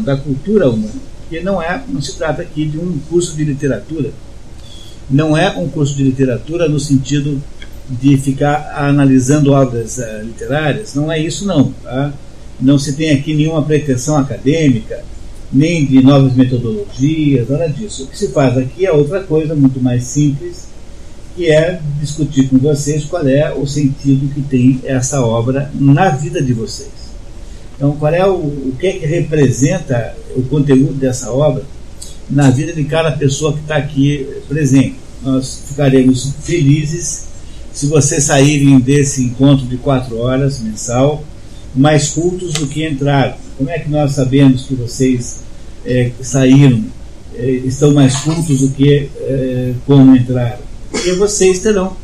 da cultura humana, porque não é, não se trata aqui de um curso de literatura, não é um curso de literatura no sentido de ficar analisando obras uh, literárias, não é isso não, tá? Não se tem aqui nenhuma pretensão acadêmica, nem de novas metodologias, nada disso. O que se faz aqui é outra coisa muito mais simples, que é discutir com vocês qual é o sentido que tem essa obra na vida de vocês. Então, qual é o, o que é que representa o conteúdo dessa obra na vida de cada pessoa que está aqui presente. Nós ficaremos felizes se vocês saírem desse encontro de quatro horas mensal mais cultos do que entraram. Como é que nós sabemos que vocês é, saíram, é, estão mais cultos do que é, como entraram? Porque vocês terão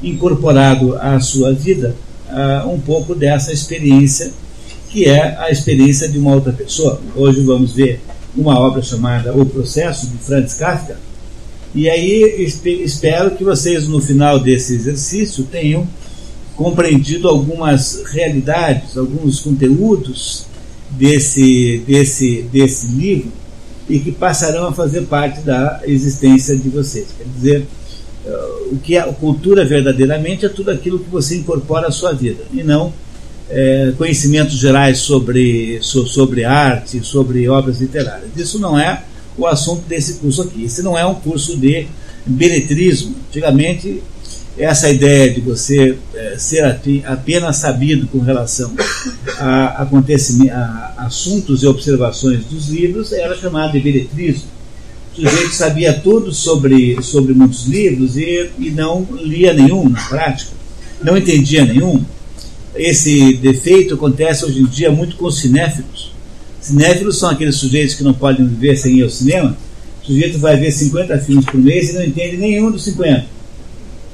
incorporado à sua vida uh, um pouco dessa experiência que é a experiência de uma outra pessoa. Hoje vamos ver uma obra chamada O Processo, de Franz Kafka, e aí espero que vocês, no final desse exercício, tenham compreendido algumas realidades, alguns conteúdos desse, desse, desse livro e que passarão a fazer parte da existência de vocês. Quer dizer, eh, o que é cultura verdadeiramente é tudo aquilo que você incorpora à sua vida e não é, conhecimentos gerais sobre, sobre arte, sobre obras literárias. Isso não é o assunto desse curso aqui. Esse não é um curso de beletrismo. Antigamente, essa ideia de você é, ser apenas sabido com relação a, acontecimentos, a assuntos e observações dos livros era chamado de beletrismo. O sujeito sabia tudo sobre, sobre muitos livros e, e não lia nenhum na prática, não entendia nenhum esse defeito acontece hoje em dia muito com os cinéfilos. Cinéfilos são aqueles sujeitos que não podem viver sem ir ao cinema. O sujeito vai ver 50 filmes por mês e não entende nenhum dos 50.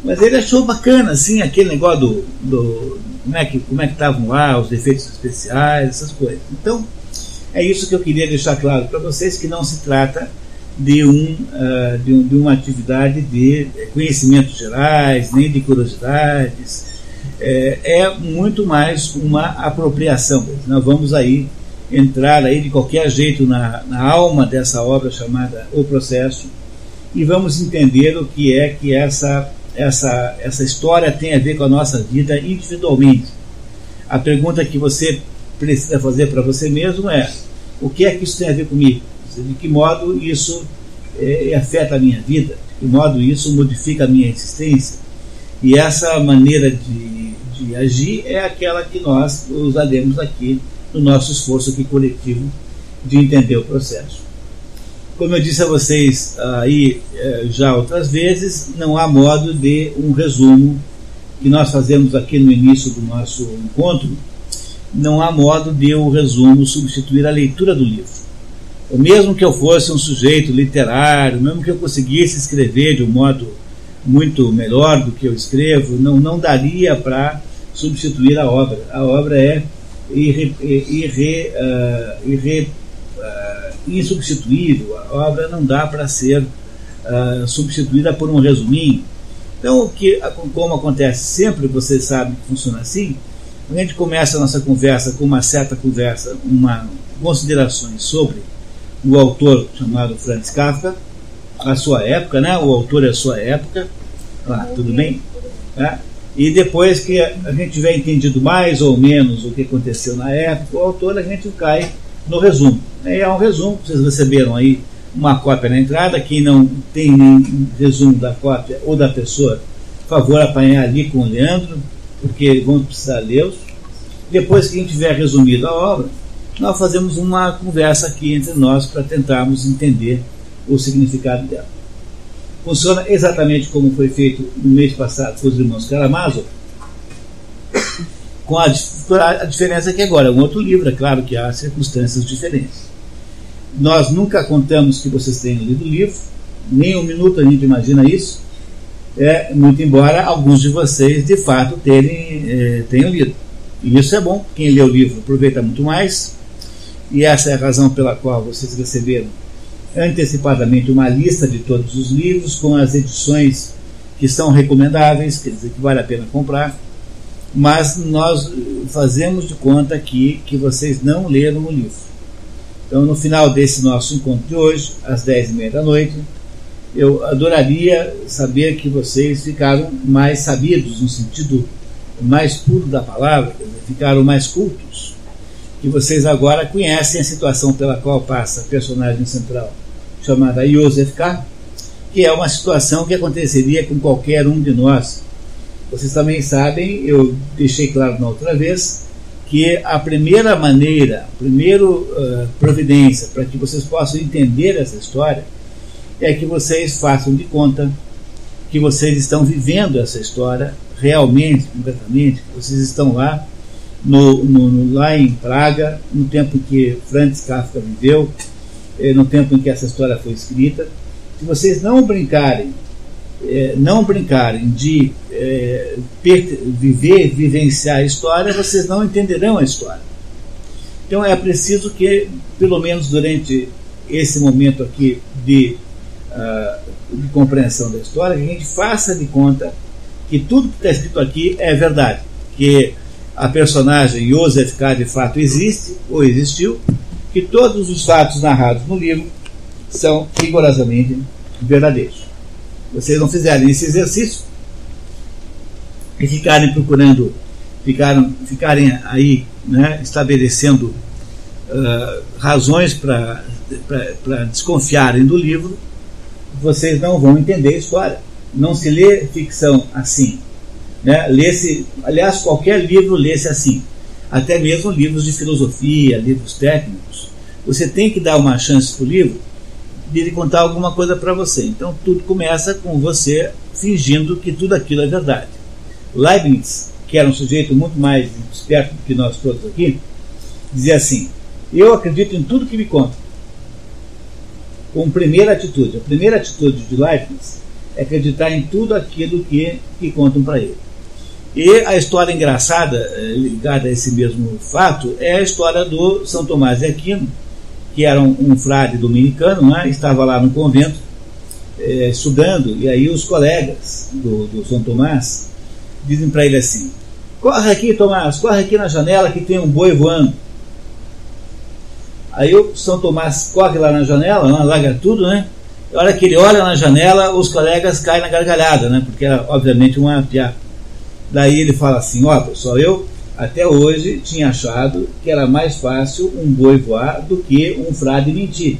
Mas ele achou bacana, assim, aquele negócio do, do como é que como é estavam lá, os defeitos especiais, essas coisas. Então, é isso que eu queria deixar claro para vocês, que não se trata de, um, uh, de, um, de uma atividade de conhecimentos gerais, nem de curiosidades, é, é muito mais uma apropriação. Nós vamos aí entrar aí de qualquer jeito na, na alma dessa obra chamada O Processo e vamos entender o que é que essa, essa, essa história tem a ver com a nossa vida individualmente. A pergunta que você precisa fazer para você mesmo é: o que é que isso tem a ver comigo? De que modo isso é, afeta a minha vida? De que modo isso modifica a minha existência? E essa maneira de agir é aquela que nós usaremos aqui no nosso esforço aqui coletivo de entender o processo. Como eu disse a vocês aí eh, já outras vezes, não há modo de um resumo que nós fazemos aqui no início do nosso encontro, não há modo de o um resumo substituir a leitura do livro. Mesmo que eu fosse um sujeito literário, mesmo que eu conseguisse escrever de um modo muito melhor do que eu escrevo, não, não daria para substituir a obra. A obra é irre, irre, uh, irre, uh, insubstituível, a obra não dá para ser uh, substituída por um resuminho. Então, o que, como acontece sempre, vocês sabem que funciona assim, a gente começa a nossa conversa com uma certa conversa, uma considerações sobre o autor chamado Franz Kafka, a sua época, né? O autor é a sua época. Ah, tudo bem? É. E depois que a gente tiver entendido mais ou menos o que aconteceu na época, o autor a gente cai no resumo. É um resumo, vocês receberam aí uma cópia na entrada. Quem não tem nem resumo da cópia ou da pessoa, favor apanhar ali com o Leandro, porque vão precisar lê-los. Depois que a gente tiver resumido a obra, nós fazemos uma conversa aqui entre nós para tentarmos entender o significado dela funciona exatamente como foi feito no mês passado com os irmãos Karamazov, com a, a diferença que agora é um outro livro, é claro que há circunstâncias diferentes. Nós nunca contamos que vocês tenham lido o livro, nem um minuto a gente imagina isso, é, muito embora alguns de vocês de fato terem, é, tenham lido. E isso é bom, quem lê o livro aproveita muito mais, e essa é a razão pela qual vocês receberam antecipadamente uma lista de todos os livros com as edições que são recomendáveis, quer dizer, que vale a pena comprar, mas nós fazemos de conta aqui que vocês não leram o livro. Então, no final desse nosso encontro de hoje, às 10h30 da noite, eu adoraria saber que vocês ficaram mais sabidos, no sentido mais puro da palavra, ficaram mais cultos, que vocês agora conhecem a situação pela qual passa a personagem central, chamada Joseph K., que é uma situação que aconteceria com qualquer um de nós. Vocês também sabem, eu deixei claro na outra vez, que a primeira maneira, a primeira uh, providência para que vocês possam entender essa história é que vocês façam de conta que vocês estão vivendo essa história realmente, concretamente, que vocês estão lá, no, no, lá em Praga, no tempo que Franz Kafka viveu, eh, no tempo em que essa história foi escrita. Se vocês não brincarem, eh, não brincarem de eh, viver, vivenciar a história, vocês não entenderão a história. Então é preciso que, pelo menos durante esse momento aqui de de compreensão da história, a gente faça de conta que tudo que está escrito aqui é verdade, que a personagem Joseph K. de fato existe ou existiu, que todos os fatos narrados no livro são rigorosamente verdadeiros. Vocês não fizerem esse exercício e ficarem procurando, ficaram, ficarem aí né, estabelecendo uh, razões para desconfiarem do livro, vocês não vão entender a história. Não se lê ficção assim. Né? Aliás, qualquer livro lê-se assim. Até mesmo livros de filosofia, livros técnicos. Você tem que dar uma chance para o livro de ele contar alguma coisa para você. Então tudo começa com você fingindo que tudo aquilo é verdade. Leibniz, que era um sujeito muito mais esperto do que nós todos aqui, dizia assim: Eu acredito em tudo que me conta como primeira atitude. A primeira atitude de Leibniz é acreditar em tudo aquilo que, que contam para ele. E a história engraçada eh, ligada a esse mesmo fato é a história do São Tomás de Aquino, que era um, um frade dominicano, né, estava lá no convento é, estudando, e aí os colegas do, do São Tomás dizem para ele assim: Corre aqui, Tomás, corre aqui na janela que tem um boi voando. Aí o São Tomás corre lá na janela, né, larga tudo, né? E hora que ele olha na janela, os colegas caem na gargalhada, né? Porque era obviamente uma piada. Daí ele fala assim: Ó, pessoal, eu até hoje tinha achado que era mais fácil um boi voar do que um frade mentir.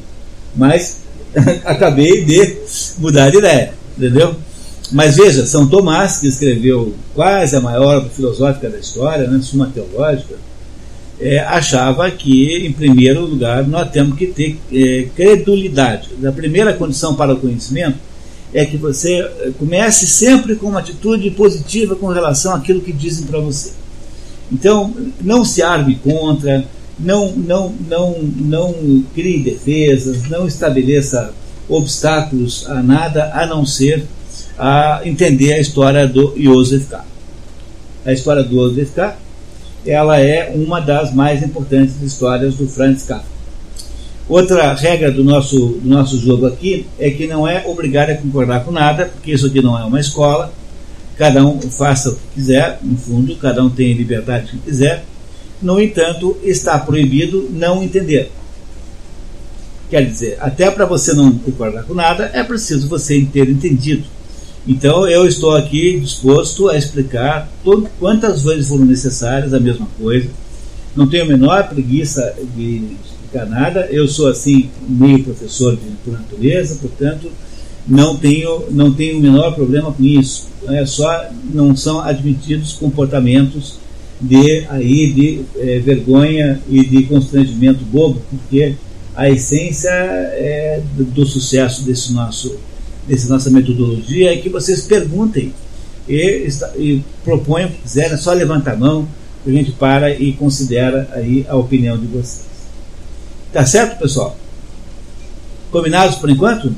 Mas acabei de mudar de ideia, entendeu? Mas veja, São Tomás, que escreveu quase a maior obra filosófica da história, né, Suma Teológica, é, achava que, em primeiro lugar, nós temos que ter é, credulidade. A primeira condição para o conhecimento é que você é, comece sempre com uma atitude positiva com relação àquilo que dizem para você. Então, não se arme contra, não, não, não, não crie defesas, não estabeleça obstáculos a nada a não ser a entender a história do Joseph K. A história do Joseph K ela é uma das mais importantes histórias do Franz Kafka. Outra regra do nosso, do nosso jogo aqui é que não é obrigado a concordar com nada, porque isso aqui não é uma escola, cada um faça o que quiser, no fundo, cada um tem liberdade que quiser. No entanto, está proibido não entender. Quer dizer, até para você não concordar com nada, é preciso você ter entendido. Então eu estou aqui disposto a explicar todo, quantas vezes foram necessárias a mesma coisa. Não tenho a menor preguiça de nada. Eu sou assim meio professor de, por natureza, portanto não tenho não tenho o menor problema com isso. É só não são admitidos comportamentos de aí de é, vergonha e de constrangimento bobo, porque a essência é do, do sucesso desse nosso dessa nossa metodologia é que vocês perguntem e, e proponham quiserem, é só levanta a mão, a gente para e considera aí a opinião de vocês. Tá certo, pessoal? Combinados por enquanto?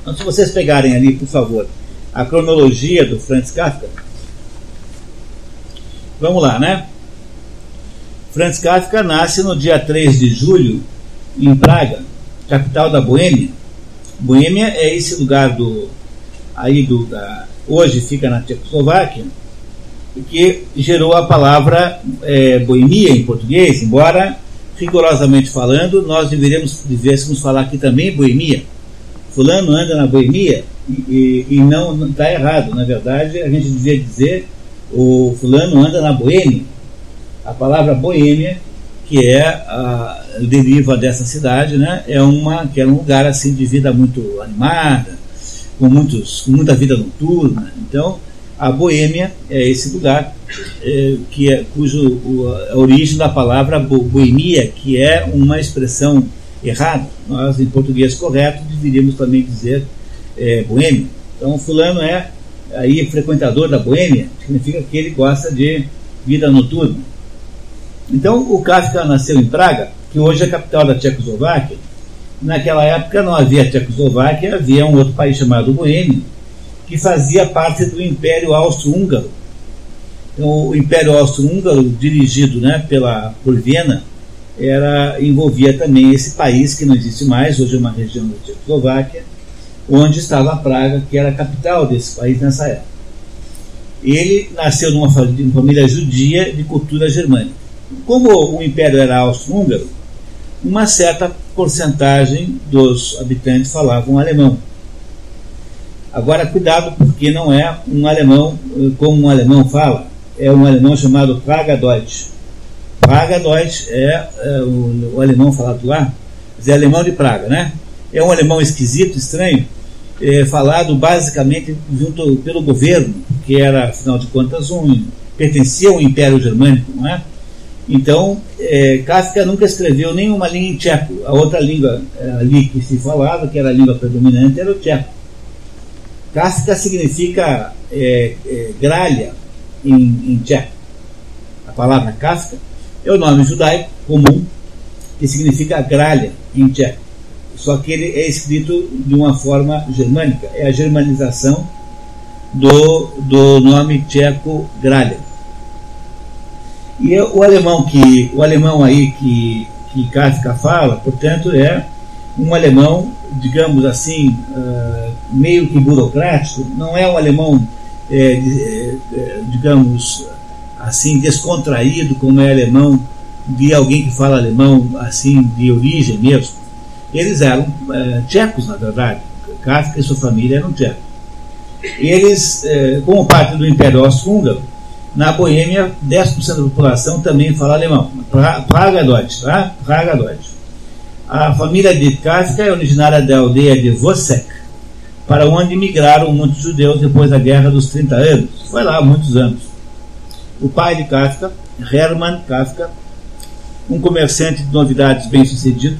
Então, se vocês pegarem ali, por favor, a cronologia do Franz Kafka, vamos lá, né? Franz Kafka nasce no dia 3 de julho em Praga, capital da Boêmia, Boêmia é esse lugar do aí do da, hoje fica na Tchecoslováquia que gerou a palavra é, boemia em português, embora rigorosamente falando, nós deveríamos, deveríamos falar aqui também boemia. Fulano anda na boemia e, e, e não está errado. Na verdade, a gente devia dizer o fulano anda na boêmia. A palavra boêmia, que é a deriva dessa cidade, né, é uma que é um lugar assim de vida muito animada, com muitos, com muita vida noturna. Então, a Boêmia é esse lugar é, que é, cujo a origem da palavra boemia, que é uma expressão errada. Nós, em português correto, deveríamos também dizer é, boêmia. Então, fulano é aí frequentador da boêmia, significa que ele gosta de vida noturna. Então, o Kafka nasceu em Praga, que hoje é a capital da Tchecoslováquia. Naquela época não havia Tchecoslováquia, havia um outro país chamado Boêmia, que fazia parte do Império Austro-Húngaro. Então, o Império Austro-Húngaro, dirigido né, pela, por Viena, era, envolvia também esse país que não existe mais, hoje é uma região da Tchecoslováquia, onde estava Praga, que era a capital desse país nessa época. Ele nasceu numa família judia de cultura germânica. Como o Império era austro-húngaro, uma certa porcentagem dos habitantes falavam alemão. Agora, cuidado, porque não é um alemão como um alemão fala, é um alemão chamado Praga Deutsch. Praga Deutsch é, é o, o, alemão falado lá, é alemão de Praga, né? É um alemão esquisito, estranho, é, falado basicamente junto pelo governo, que era, afinal de contas, um pertencia ao Império Germânico, não é? Então, é, Kafka nunca escreveu nenhuma língua em tcheco. A outra língua ali que se falava, que era a língua predominante, era o tcheco. Kafka significa é, é, gralha em, em tcheco. A palavra Kafka é o nome judaico comum que significa gralha em tcheco. Só que ele é escrito de uma forma germânica. É a germanização do, do nome tcheco gralha. E o alemão que o alemão aí que, que Kafka fala, portanto, é um alemão digamos assim, uh, meio que burocrático, não é um alemão, é, digamos assim, descontraído como é alemão de alguém que fala alemão assim de origem mesmo. Eles eram tchecos, na verdade. Kafka e sua família eram tchecos. Eles, como parte do Império Austro-Húngaro, na Boêmia, 10% da população também fala alemão. Praga Deutsch, tá? Praga Deutsch. A família de Kafka é originária da aldeia de Vosek, para onde migraram muitos judeus depois da Guerra dos 30 anos. Foi lá há muitos anos. O pai de Kafka, Hermann Kafka, um comerciante de novidades bem-sucedido,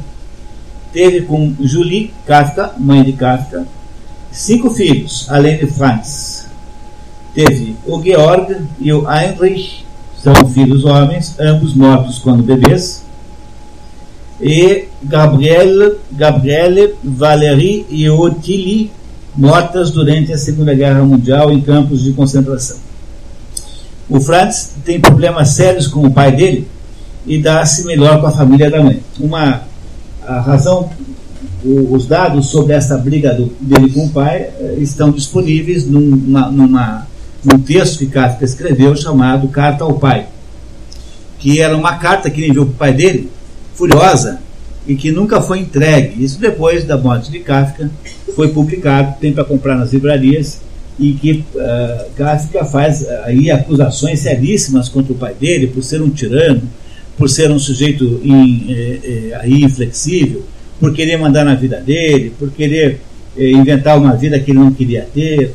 teve com Julie Kafka, mãe de Kafka, cinco filhos, além de Franz. Teve o Georg e o Heinrich, são filhos homens, ambos mortos quando bebês e Gabrielle, Gabrielle Valérie e Ottilie mortas durante a Segunda Guerra Mundial em campos de concentração. O Franz tem problemas sérios com o pai dele e dá-se melhor com a família da mãe. Uma a razão, os dados sobre essa briga do, dele com o pai eh, estão disponíveis numa, numa, num texto que Kafka escreveu chamado Carta ao Pai, que era uma carta que ele enviou para o pai dele Furiosa e que nunca foi entregue. Isso depois da morte de Kafka foi publicado, tem para comprar nas livrarias e que uh, Kafka faz uh, aí acusações seríssimas contra o pai dele por ser um tirano, por ser um sujeito in, eh, eh, inflexível, por querer mandar na vida dele, por querer eh, inventar uma vida que ele não queria ter.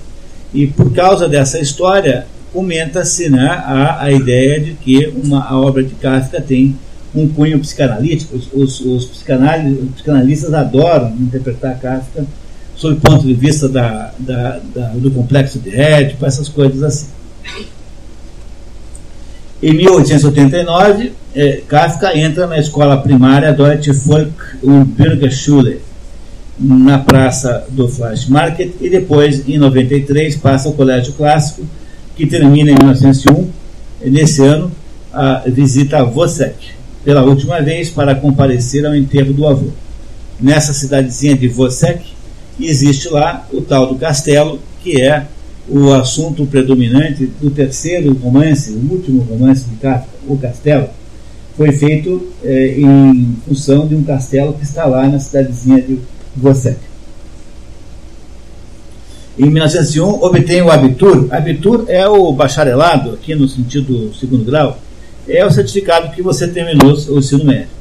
E por causa dessa história, comenta-se né, a, a ideia de que uma, a obra de Kafka tem um cunho psicanalítico. Os, os, os, psicanalistas adoram interpretar Kafka sob o ponto de vista da, da, da, do complexo de Édipo, essas coisas assim. Em 1889, eh, Kafka entra na escola primária Deutsche Volk- und Bürgerschule, na praça do Flash Market, e depois, em 93, passa ao Colégio Clássico, que termina em 1901. Nesse ano, a visita a Vosek pela última vez para comparecer ao enterro do avô. Nessa cidadezinha de Vosek, existe lá o tal do castelo, que é o assunto predominante do terceiro romance, o último romance de Kafka, O Castelo, foi feito é, em função de um castelo que está lá na cidadezinha de Vossek. Em 1901, obtém o Abitur. Abitur é o bacharelado, aqui no sentido segundo grau, é o certificado que você terminou o ensino médio.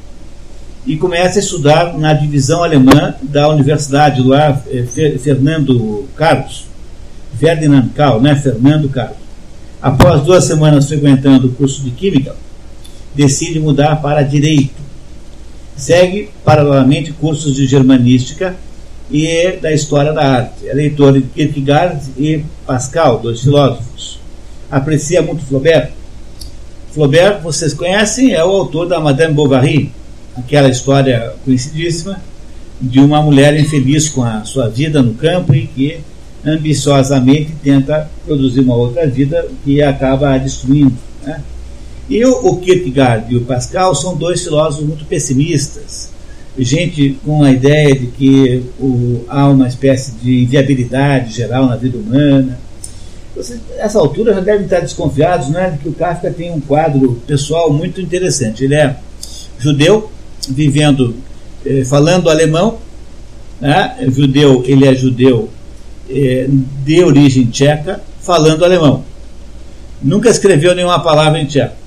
E começa a estudar na divisão alemã da Universidade lá, eh, Fernando Carlos, Ferdinand Carlos, né? Fernando Carlos. Após duas semanas frequentando o curso de Química, decide mudar para Direito. Segue, paralelamente, cursos de Germanística e da História da Arte. É leitor de Kierkegaard e Pascal, dois filósofos. Aprecia muito Flaubert. Flaubert, vocês conhecem, é o autor da Madame Bovary, aquela história conhecidíssima de uma mulher infeliz com a sua vida no campo e que ambiciosamente tenta produzir uma outra vida que acaba destruindo. Né? E o, o Kierkegaard e o Pascal são dois filósofos muito pessimistas, gente com a ideia de que o, há uma espécie de inviabilidade geral na vida humana. Vocês, nessa altura já devem estar desconfiados né, de que o Kafka tem um quadro pessoal muito interessante. Ele é judeu, vivendo, eh, falando alemão, né, judeu, ele é judeu eh, de origem tcheca, falando alemão. Nunca escreveu nenhuma palavra em tcheco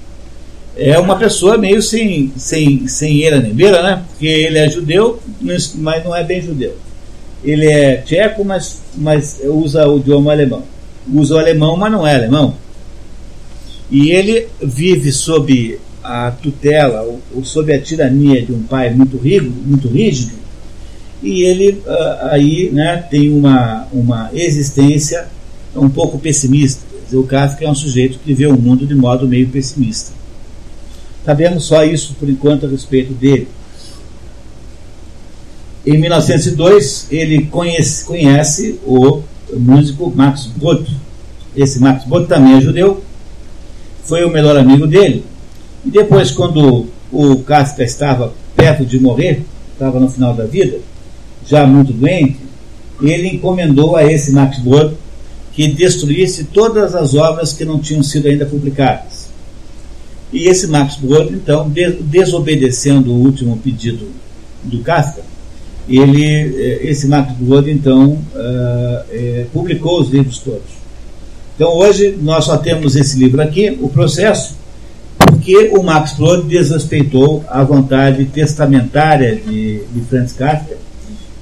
é uma pessoa meio sem, sem, sem eira nem beira, né? Porque ele é judeu, mas não é bem judeu. Ele é tcheco, mas, mas usa o idioma alemão. Usa o alemão, mas não é alemão. E ele vive sob a tutela ou, sob a tirania de um pai muito rígido, muito rígido e ele uh, aí né, tem uma, uma existência um pouco pessimista. O Kafka é um sujeito que vê o mundo de modo meio pessimista. Sabemos só isso por enquanto a respeito dele. Em 1902, ele conhece, conhece o músico Max Boto. Esse Max Boto também é judeu, foi o melhor amigo dele. E depois, quando o Kafka estava perto de morrer, estava no final da vida, já muito doente, ele encomendou a esse Max Boto que destruísse todas as obras que não tinham sido ainda publicadas. E esse Max Brod, então, desobedecendo o último pedido do Kafka, ele, eh, esse Max Brod, então, é, publicou os livros todos. Então, hoje, nós só temos esse livro aqui, O Processo, porque o Max Brod desrespeitou a vontade testamentária de, de Franz Kafka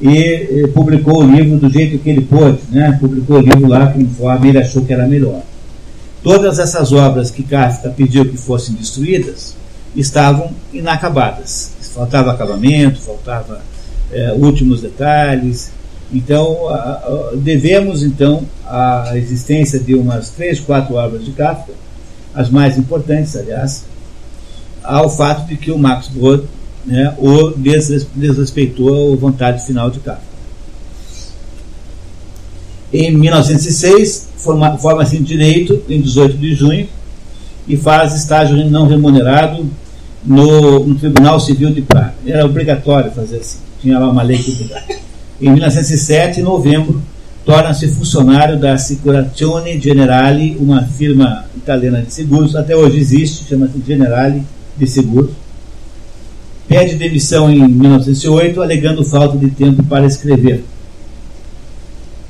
e, e publicou o livro do jeito que ele pôde, né? publicou o livro lá conforme ele achou que era melhor. Todas essas obras que Kafka pediu que fossem destruídas estavam inacabadas. Faltava acabamento, faltava é, últimos detalhes. Então, devemos então a existência de umas três, quatro obras de Kafka, as mais importantes, aliás, ao fato de que o Max Brod né, o desrespeitou a vontade final de Kafka. Em 1906, forma-se forma em direito, em 18 de junho, e faz estágio não remunerado no, no Tribunal Civil de Praga. Era obrigatório fazer assim, tinha lá uma lei que. Em 1907, em novembro, torna-se funcionário da Assicurazione Generale, uma firma italiana de seguros, até hoje existe, chama-se Generale de Seguros. Pede demissão em 1908, alegando falta de tempo para escrever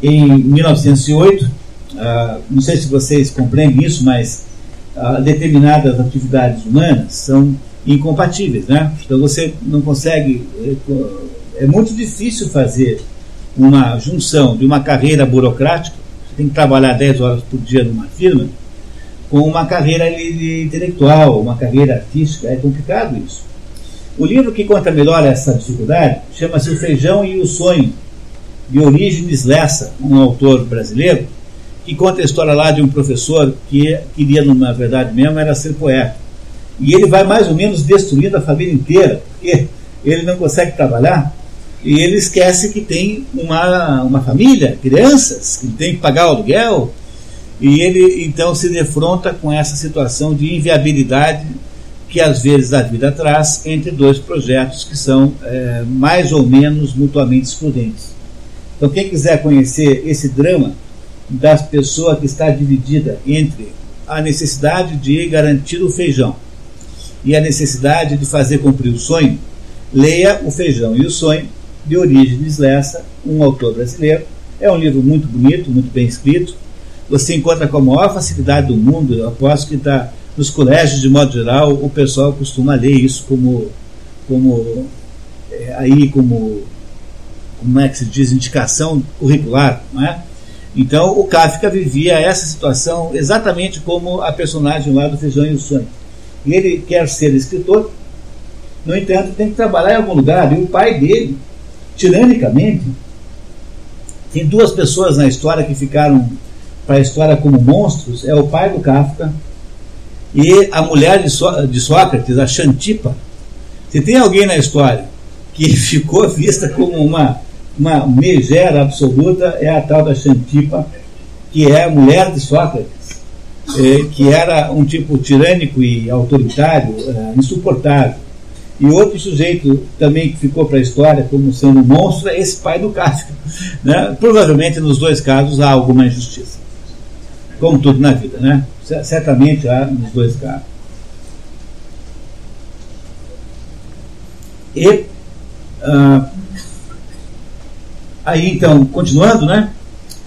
em 1908, ah, não sei se vocês compreendem isso, mas ah, determinadas atividades humanas são incompatíveis, né? Então você não consegue, é, é muito difícil fazer uma junção de uma carreira burocrática, você tem que trabalhar 10 horas por dia numa firma, com uma carreira intelectual, uma carreira artística, é complicado isso. O livro que conta melhor essa dificuldade chama-se O Feijão e o Sonho, de Orígenes Lessa, um autor brasileiro, que conta a história lá de um professor que queria, na verdade mesmo, era ser poeta. E ele vai mais ou menos destruindo a família inteira, porque ele não consegue trabalhar e ele esquece que tem uma, uma família, crianças, que tem que pagar o aluguel, e ele então se defronta com essa situação de inviabilidade que às vezes a vida traz entre dois projetos que são é, mais ou menos mutuamente excludentes. Então, quem quiser conhecer esse drama das pessoas que está dividida entre a necessidade de garantir o feijão e a necessidade de fazer cumprir o sonho, leia O Feijão e o Sonho, de Orígenes Lessa, um autor brasileiro. É um livro muito bonito, muito bem escrito. Você encontra com a maior facilidade do mundo, eu aposto que está nos colégios, de modo geral, o pessoal costuma ler isso como, como é, aí como, como é que se diz, indicação curricular, não é? Então o Kafka vivia essa situação exatamente como a personagem lá do Feijão e o Sonho. E ele quer ser escritor, no entanto, tem que trabalhar em algum lugar. E o pai dele, tiranicamente, tem duas pessoas na história que ficaram para a história como monstros: é o pai do Kafka e a mulher de, so de Sócrates, a Xantipa. Se tem alguém na história que ficou vista como uma uma megera absoluta é a tal da Xantipa, que é a mulher de Sócrates, é, que era um tipo tirânico e autoritário, é, insuportável. E outro sujeito também que ficou para a história como sendo um monstro é esse pai do Kafka. Né? Provavelmente nos dois casos há alguma injustiça. Como tudo na vida, né? Certamente há nos dois casos. E ah, Aí então, continuando, né?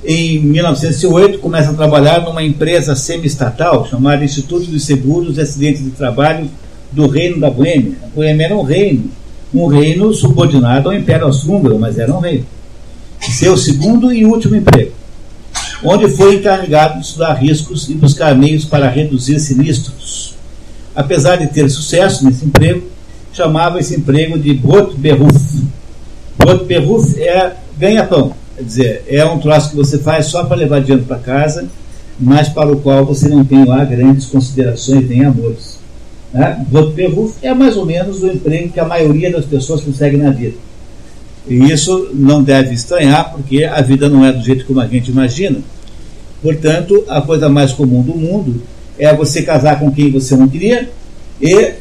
Em 1908 começa a trabalhar numa empresa semi-estatal chamada Instituto de Seguros e Acidentes de Trabalho do Reino da Boêmia. A Boêmia era um reino, um reino subordinado ao Império Austro-Húngaro, mas era um reino. Seu segundo e último emprego, onde foi encarregado de estudar riscos e buscar meios para reduzir sinistros. Apesar de ter sucesso nesse emprego, chamava esse emprego de Brotberuf. Brotberuf é ganha-pão. Quer dizer, é um troço que você faz só para levar dinheiro para casa, mas para o qual você não tem lá grandes considerações nem amores. Né? É mais ou menos o emprego que a maioria das pessoas consegue na vida. E isso não deve estranhar, porque a vida não é do jeito como a gente imagina. Portanto, a coisa mais comum do mundo é você casar com quem você não queria e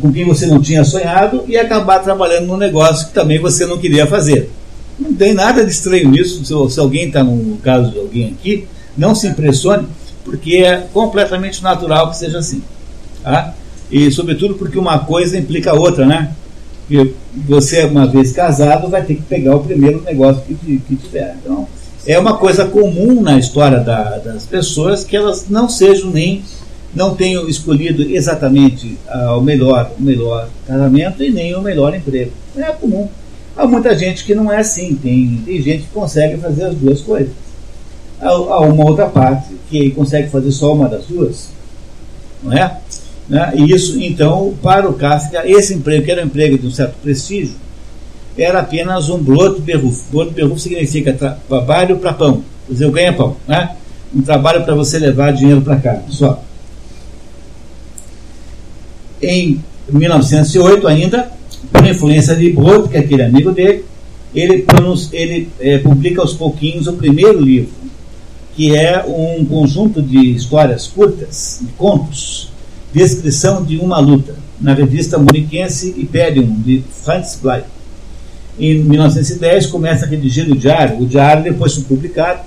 com quem você não tinha sonhado e acabar trabalhando num negócio que também você não queria fazer. Não tem nada de estranho nisso. Se, se alguém está no caso de alguém aqui, não se impressione, porque é completamente natural que seja assim. Tá? E, sobretudo, porque uma coisa implica a outra, né? Porque você, uma vez casado, vai ter que pegar o primeiro negócio que, que tiver. Então, é uma coisa comum na história da, das pessoas que elas não sejam nem não tenham escolhido exatamente ah, o melhor o melhor casamento e nem o melhor emprego. É comum. Há muita gente que não é assim, tem, tem gente que consegue fazer as duas coisas. Há, há uma outra parte que consegue fazer só uma das duas, não é? Né? E isso, então, para o Kafka, esse emprego, que era um emprego de um certo prestígio, era apenas um broto berruf. Broto berruf significa trabalho para pão, quer dizer, ganha pão, né? Um trabalho para você levar dinheiro para casa, só. Em 1908 ainda, por influência de Brod, que é aquele amigo dele, ele, ele é, publica aos pouquinhos o primeiro livro, que é um conjunto de histórias curtas, de contos, descrição de uma luta, na revista muniquense Hyperion, de Franz Blei. Em 1910 começa a redigir o diário, o diário depois foi publicado,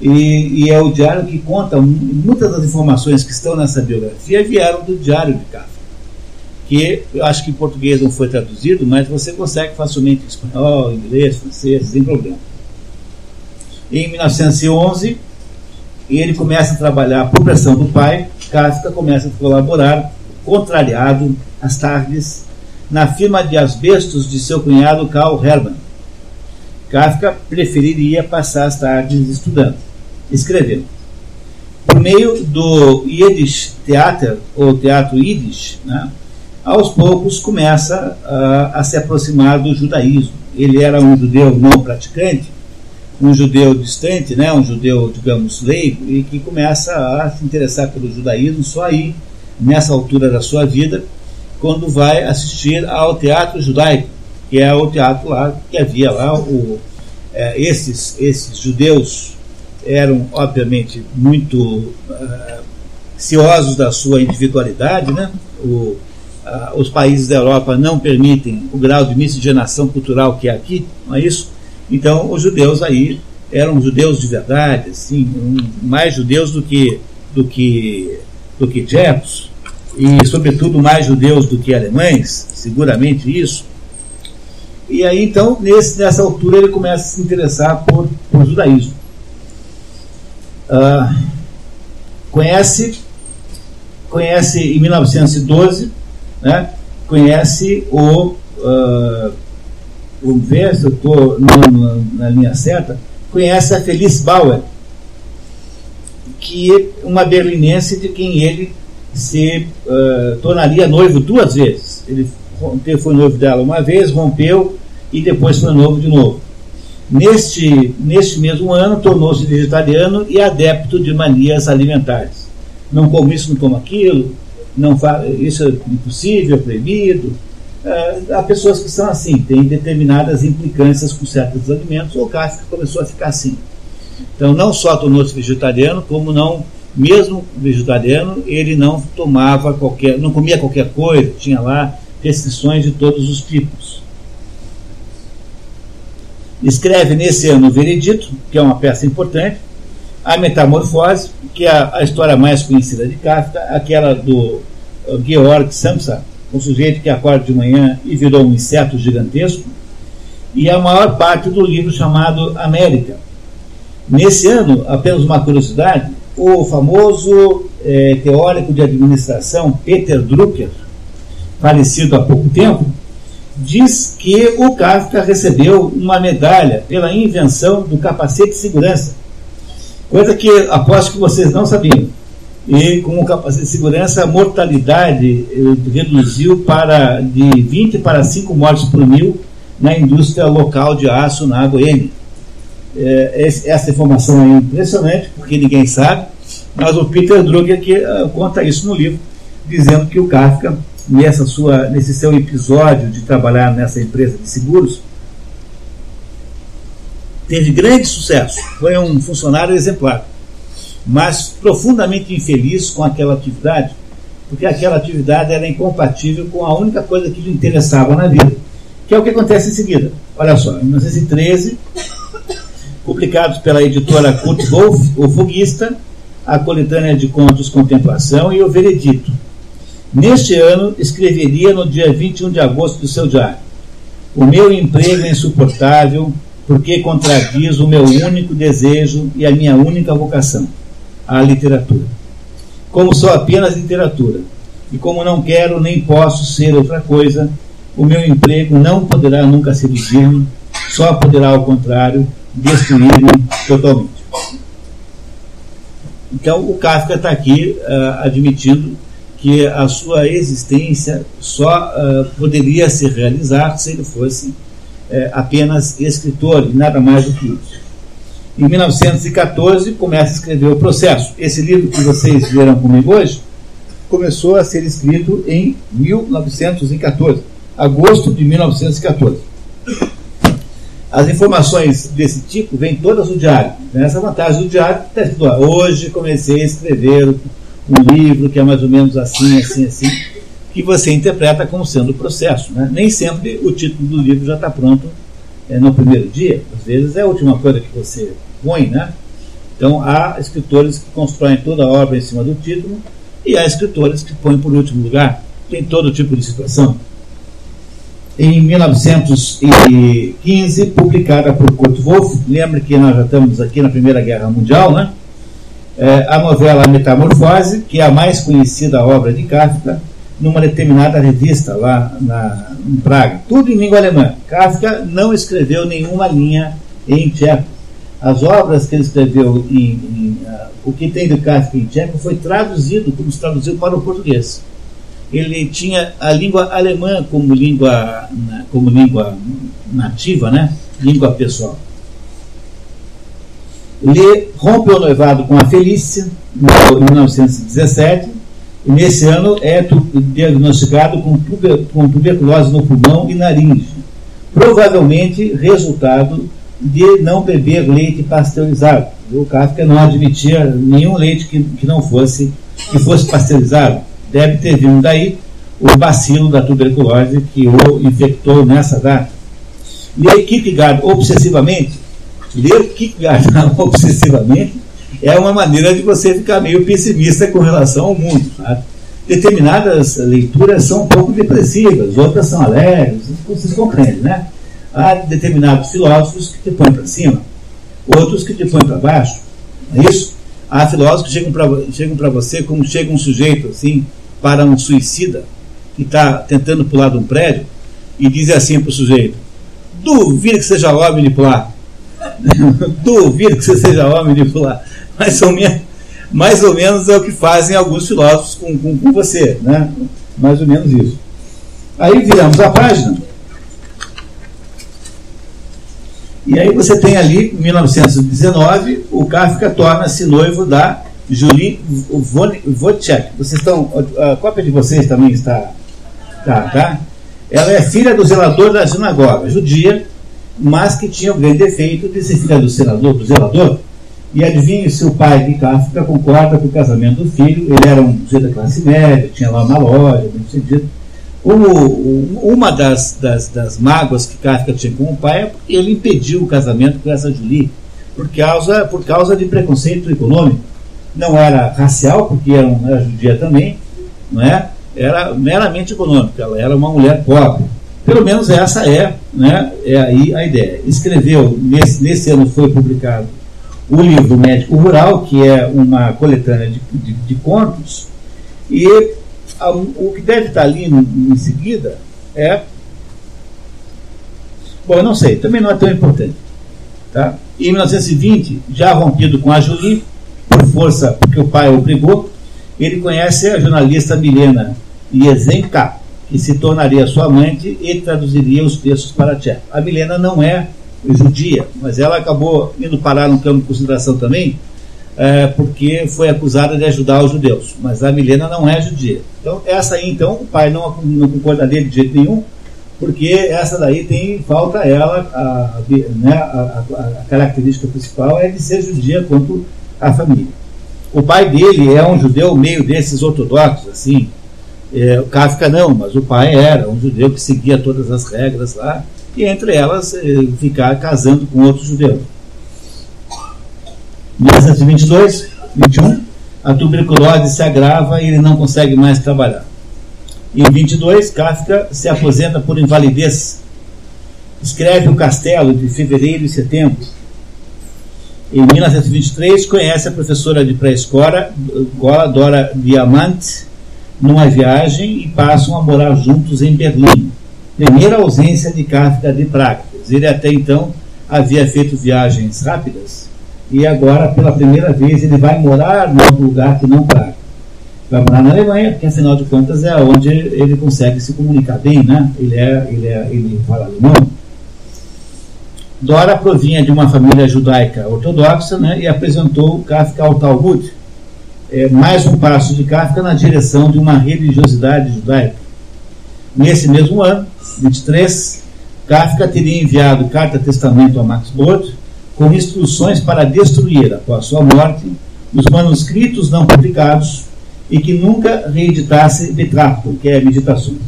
e, e, é o diário que conta muitas das informações que estão nessa biografia vieram do diário de Kafka que eu acho que em português não foi traduzido, mas você consegue facilmente em espanhol, inglês, francês, sem problema. Em 1911, ele começa a trabalhar por pressão do pai, Kafka começa a colaborar, contrariado, às tardes, na firma de asbestos de seu cunhado Karl Hermann. Kafka preferiria passar as tardes estudando, escrevendo. Por meio do Yiddish Theater, ou Teatro Yiddish, né, aos poucos começa a, a se aproximar do judaísmo. Ele era um judeu não praticante, um judeu distante, né, um judeu, digamos, leigo, e que começa a se interessar pelo judaísmo só aí, nessa altura da sua vida, quando vai assistir ao teatro judaico, que é o teatro lá que havia lá. O, é, esses, esses judeus eram, obviamente, muito uh, ciosos da sua individualidade, né? O, ah, os países da Europa não permitem o grau de miscigenação cultural que é aqui, não é isso? Então, os judeus aí eram judeus de verdade, assim, mais judeus do que do que do que Jefferson, e sobretudo mais judeus do que alemães, seguramente isso. E aí então, nesse, nessa altura, ele começa a se interessar por, por judaísmo. Uh, conhece, conhece em 1912, né, conhece o, uh, vamos ver se eu estou na linha certa, conhece a Felice Bauer, que é uma berlinense de quem ele se uh, tornaria noivo duas vezes. Ele foi noivo dela uma vez, rompeu e depois foi noivo de novo. Neste, neste mesmo ano, tornou-se vegetariano e adepto de manias alimentares. Não como isso, não como aquilo, não isso é impossível, é proibido. Uh, há pessoas que são assim, têm determinadas implicâncias com certos alimentos, o Kafka começou a ficar assim. Então, não só tornou-se vegetariano, como não, mesmo vegetariano, ele não tomava qualquer, não comia qualquer coisa, tinha lá restrições de todos os tipos. Escreve nesse ano o Veredito, que é uma peça importante, a Metamorfose, que é a, a história mais conhecida de Kafka, aquela do uh, Georg Samsa, um sujeito que acorda de manhã e virou um inseto gigantesco, e a maior parte do livro chamado América. Nesse ano, apenas uma curiosidade, o famoso eh, teórico de administração Peter Drucker, falecido há pouco tempo, diz que o Kafka recebeu uma medalha pela invenção do capacete de segurança, coisa que aposto que vocês não sabiam. E com o capacete de segurança, a mortalidade eh, reduziu para de 20 para 5 mortes por mil na indústria local de aço na Goiânia. É, essa informação é impressionante, porque ninguém sabe, mas o Peter Drucker que, uh, conta isso no livro, dizendo que o Kafka nessa sua, nesse seu episódio de trabalhar nessa empresa de seguros, teve grande sucesso. Foi um funcionário exemplar, mas profundamente infeliz com aquela atividade, porque aquela atividade era incompatível com a única coisa que lhe interessava na vida, que é o que acontece em seguida. Olha só, em 1913, publicados pela editora Kurt Wolf, O Foguista, a coletânea de contos Contemplação e O Veredito. Neste ano, escreveria no dia 21 de agosto do seu diário: O meu emprego é insuportável porque contradiz o meu único desejo e a minha única vocação, a literatura. Como sou apenas literatura, e como não quero nem posso ser outra coisa, o meu emprego não poderá nunca seduzir-me, só poderá, ao contrário, destruir-me totalmente. Então, o Kafka está aqui uh, admitindo que a sua existência só uh, poderia se realizar se ele fosse uh, apenas escritor e nada mais do que isso. Em 1914 começa a escrever o processo. Esse livro que vocês viram comigo hoje começou a ser escrito em 1914, agosto de 1914. As informações desse tipo vêm todas do diário. Essa vantagem do diário está escrito, hoje comecei a escrever um livro que é mais ou menos assim, assim, assim, que você interpreta como sendo o processo. Né? Nem sempre o título do livro já está pronto é, no primeiro dia, às vezes é a última coisa que você põe. Né? Então há escritores que constroem toda a obra em cima do título e há escritores que põem por último lugar. Tem todo tipo de situação. Em 1915, publicada por Kurt Wolff, lembre que nós já estamos aqui na Primeira Guerra Mundial, né? é, a novela Metamorfose, que é a mais conhecida obra de Kafka, numa determinada revista lá na, em Praga. Tudo em língua alemã. Kafka não escreveu nenhuma linha em tcheco. As obras que ele escreveu em, em uh, o que tem de Kafka em tcheco foi traduzido, como se traduziu para o português. Ele tinha a língua alemã como língua, como língua nativa, né? língua pessoal. Ele rompe o noivado com a Felícia em 1917 e nesse ano é diagnosticado com, tuber, com tuberculose no pulmão e naringe, provavelmente resultado de não beber leite pasteurizado. O Kafka não admitia nenhum leite que, que não fosse que fosse pasteurizado. Deve ter vindo daí o bacilo da tuberculose que o infectou nessa data. E a Kierkegaard obsessivamente ler Kierkegaard obsessivamente é uma maneira de você ficar meio pessimista com relação ao mundo. Sabe? determinadas leituras são um pouco depressivas, outras são alegres, vocês compreendem, né? Há determinados filósofos que te põem para cima, outros que te põem para baixo, não é isso? Há filósofos que chegam para você como chega um sujeito assim para um suicida que está tentando pular de um prédio e diz assim para o sujeito: duvido que seja homem de pular. duvido que você seja homem de pular. Mais ou menos mais ou menos é o que fazem alguns filósofos com, com, com você, né? Mais ou menos isso. Aí viramos a página. E aí você tem ali, em 1919, o Kafka torna-se noivo da Julie Wojciech. Vocês estão, a cópia de vocês também está, tá, tá? Ela é filha do zelador da sinagoga, judia, mas que tinha o grande defeito de ser filha do senador, do zelador, e adivinhe se o pai de Kafka concorda com o casamento do filho. Ele era um sujeito da classe média, tinha lá uma loja, bem sentido. uma das, das, das, mágoas que Kafka tinha com o pai é porque ele impediu o casamento com essa Julie por causa, por causa de preconceito econômico. Não era racial, porque era, um, era judia também, não é? era meramente econômico. Ela era uma mulher pobre. Pelo menos essa é, né, é aí a ideia. Escreveu, nesse, nesse ano foi publicado o livro Médico Rural, que é uma coletânea de, de, de contos, e a, o que deve estar ali no, em seguida é. Bom, eu não sei, também não é tão importante. Tá? Em 1920, já rompido com a Julie, por força, porque o pai obrigou, ele conhece a jornalista Milena Yezenka, que se tornaria sua amante e traduziria os textos para tcheco. A Milena não é judia, mas ela acabou indo parar no campo de consideração também, é, porque foi acusada de ajudar os judeus. Mas a Milena não é judia. Então, essa aí, então, o pai não, não concordaria de jeito nenhum, porque essa daí tem, falta ela, a, né, a, a, a característica principal é de ser judia quanto a família. O pai dele é um judeu meio desses ortodoxos, assim. É, o Kafka não, mas o pai era um judeu que seguia todas as regras lá e entre elas eh, ficar casando com outros judeus. 1922, 21, a tuberculose se agrava e ele não consegue mais trabalhar. Em 22, Kafka se aposenta por invalidez. Escreve O Castelo de fevereiro e setembro. Em 1923, conhece a professora de pré-escola, Dora Diamante, numa viagem e passam a morar juntos em Berlim primeira ausência de Kafka de práticas. Ele até então havia feito viagens rápidas e agora, pela primeira vez, ele vai morar num lugar que não Praga. Vai morar na Alemanha, porque afinal de contas é onde ele consegue se comunicar bem, né? Ele, é, ele, é, ele fala alemão. Dora provinha de uma família judaica ortodoxa né, e apresentou Kafka ao Talmud, é, mais um passo de Kafka na direção de uma religiosidade judaica. Nesse mesmo ano, 23, Kafka teria enviado carta-testamento a Max Brod com instruções para destruir, após sua morte, os manuscritos não publicados e que nunca reeditasse Betrato, que é Meditações.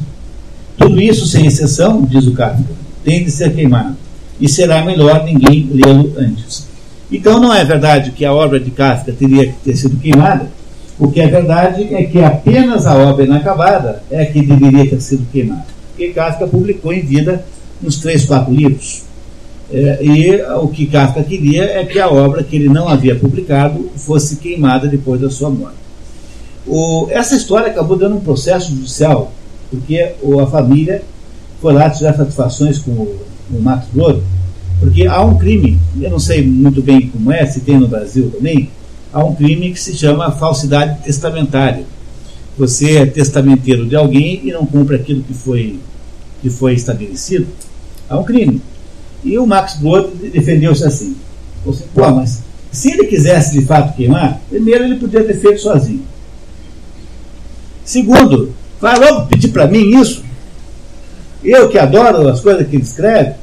Tudo isso, sem exceção, diz o Kafka, tem de ser queimado, e será melhor ninguém lê-lo antes. Então não é verdade que a obra de Kafka teria que ter sido queimada, o que é verdade é que apenas a obra inacabada é que deveria ter sido queimada que Kafka publicou em vida nos três, quatro livros. É, e o que Kafka queria é que a obra que ele não havia publicado fosse queimada depois da sua morte. O, essa história acabou dando um processo judicial, porque o, a família foi lá tirar satisfações com o, o Max Brod, porque há um crime, eu não sei muito bem como é, se tem no Brasil também, há um crime que se chama falsidade testamentária você é testamenteiro de alguém e não cumpre aquilo que foi, que foi estabelecido, há um crime. E o Max Brod defendeu-se assim. Você, pô, mas se ele quisesse de fato queimar, primeiro ele podia ter feito sozinho. Segundo, vai logo pedir para mim isso. Eu que adoro as coisas que ele escreve,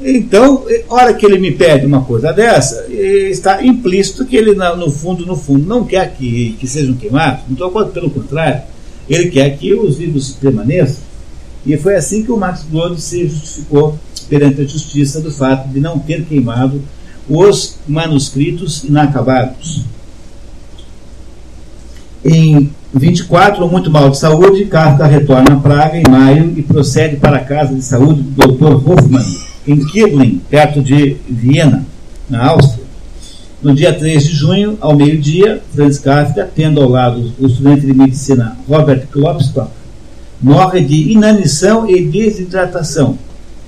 então, hora que ele me pede uma coisa dessa, está implícito que ele, no fundo, no fundo, não quer que, que sejam queimados, muito pelo contrário, ele quer que os livros permaneçam. E foi assim que o Max Brod se justificou perante a justiça do fato de não ter queimado os manuscritos inacabados. Em 24, muito mal de saúde, Kafka retorna a Praga em maio e procede para a casa de saúde do Dr. Hoffmann, em Kirling, perto de Viena, na Áustria. No dia 3 de junho, ao meio-dia, Franz Kafka, tendo ao lado o estudante de medicina Robert Klopstock, morre de inanição e desidratação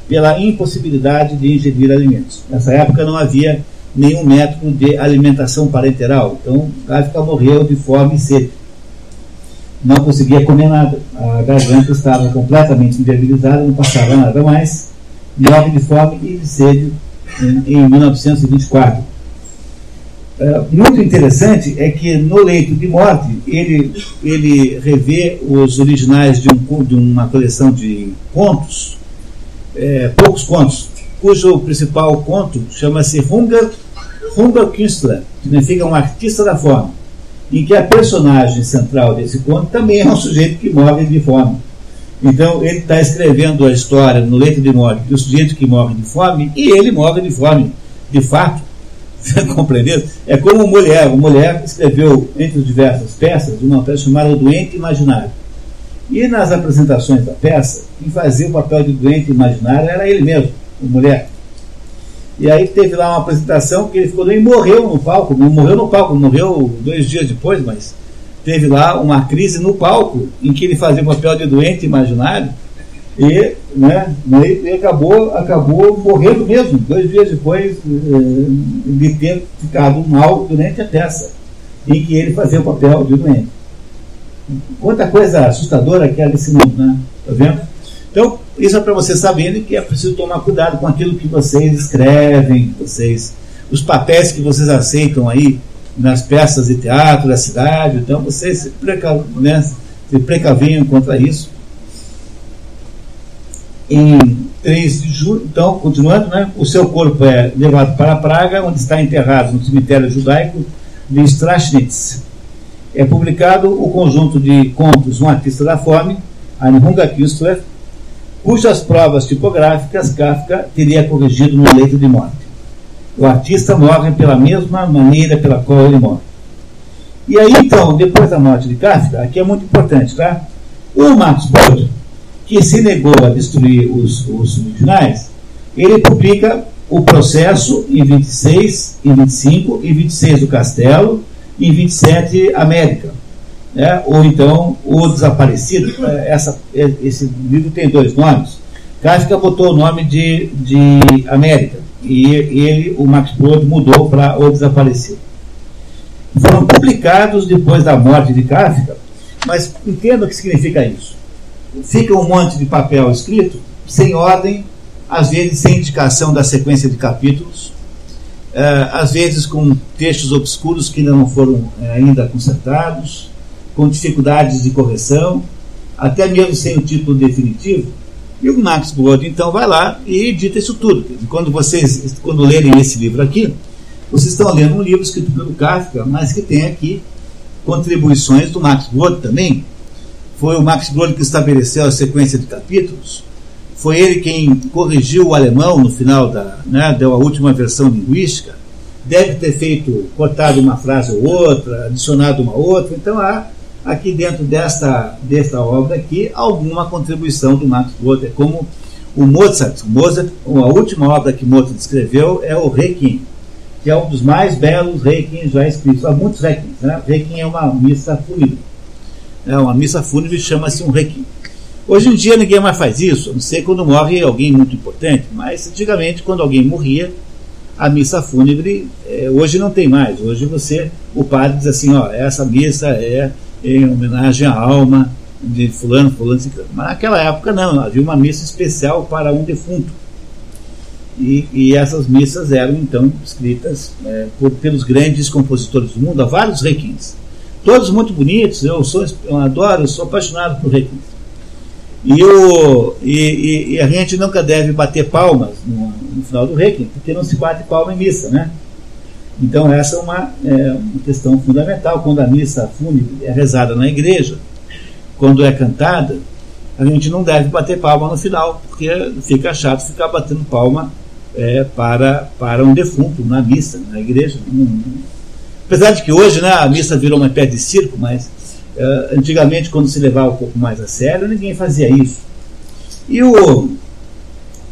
pela impossibilidade de ingerir alimentos. Nessa época não havia nenhum método de alimentação parenteral, então Kafka morreu de fome e sede não conseguia comer nada. A garganta estava completamente inviabilizada, não passava nada mais. De fome e de em, em 1924. É, muito interessante é que no leito de morte ele, ele revê os originais de, um, de uma coleção de contos, é, poucos contos, cujo principal conto chama-se Hunger Künstler, que significa um artista da fome em que a personagem central desse conto também é um sujeito que morre de fome. Então ele está escrevendo a história no leito de morte do sujeito que morre de fome e ele morre de fome, de fato. Compreendeu? É como o mulher. O mulher escreveu, entre diversas peças, uma peça chamada Doente Imaginário. E nas apresentações da peça, quem fazia o papel de doente imaginário era ele mesmo, o mulher. E aí teve lá uma apresentação que ele ficou e morreu no palco, morreu no palco, morreu dois dias depois, mas teve lá uma crise no palco em que ele fazia o papel de doente imaginário e, né, e acabou, acabou morrendo mesmo, dois dias depois eh, de ter ficado mal durante a peça, em que ele fazia o papel de doente. Quanta coisa assustadora que é desse mundo, né? Tá vendo? Então, isso é para vocês saberem que é preciso tomar cuidado com aquilo que vocês escrevem, vocês, os papéis que vocês aceitam aí nas peças de teatro da cidade. Então, vocês se, preca, né, se contra isso. Em 3 de julho, então, continuando, né, o seu corpo é levado para Praga, onde está enterrado no cemitério judaico de Strashnitz. É publicado o conjunto de contos Um Artista da Fome, Ein Hungerkünstler, cujas provas tipográficas Kafka teria corrigido no leito de morte. O artista morre pela mesma maneira pela qual ele morre. E aí, então, depois da morte de Kafka, aqui é muito importante, tá? O Max Brod, que se negou a destruir os, os originais, ele publica o processo em 26, em 25, em 26 do Castelo, em 27 América né? ou então O Desaparecido. É, essa, esse livro tem dois nomes. Kafka botou o nome de, de América e ele, o Max Brod, mudou para O Desaparecido. Foram publicados depois da morte de Kafka, mas entenda o que significa isso. Fica um monte de papel escrito, sem ordem, às vezes sem indicação da sequência de capítulos, uh, às vezes com textos obscuros que ainda não foram uh, ainda consertados, com dificuldades de correção, até mesmo sem o título definitivo. E o Max Brod, então, vai lá e edita isso tudo. Quando vocês, quando lerem esse livro aqui, vocês estão lendo um livro escrito pelo Kafka, mas que tem aqui contribuições do Max Brod também. Foi o Max Brod que estabeleceu a sequência de capítulos. Foi ele quem corrigiu o alemão no final da, né, deu a última versão linguística. Deve ter feito, cortado uma frase ou outra, adicionado uma outra. Então há aqui dentro desta, desta obra aqui alguma contribuição do Max Brod, como o Mozart. Mozart, a última obra que Mozart escreveu é o Requiem, que é um dos mais belos Requiem já escritos. Há muitos Requiem. Né? Requiem é uma missa fúnebre. É uma missa fúnebre chama-se um Requiem. Hoje em dia ninguém mais faz isso, não sei quando morre alguém muito importante, mas antigamente quando alguém morria, a missa fúnebre, eh, hoje não tem mais. Hoje você, o padre diz assim, ó, essa missa é em homenagem à alma de fulano, fulano, ciclano. Mas naquela época não, havia uma missa especial para um defunto. E, e essas missas eram então escritas é, por, pelos grandes compositores do mundo, há vários requins. Todos muito bonitos, eu, sou, eu adoro, eu sou apaixonado por requins. E, o, e, e, a gente nunca deve bater palmas no, no final do requiem, porque não se bate palma em missa, né? Então, essa é uma, é uma questão fundamental. Quando a missa fúnebre é rezada na igreja, quando é cantada, a gente não deve bater palma no final, porque fica chato ficar batendo palma é, para, para um defunto na missa, na igreja. Apesar de que hoje né, a missa virou uma pé de circo, mas Uh, antigamente, quando se levava um pouco mais a sério, ninguém fazia isso. E o,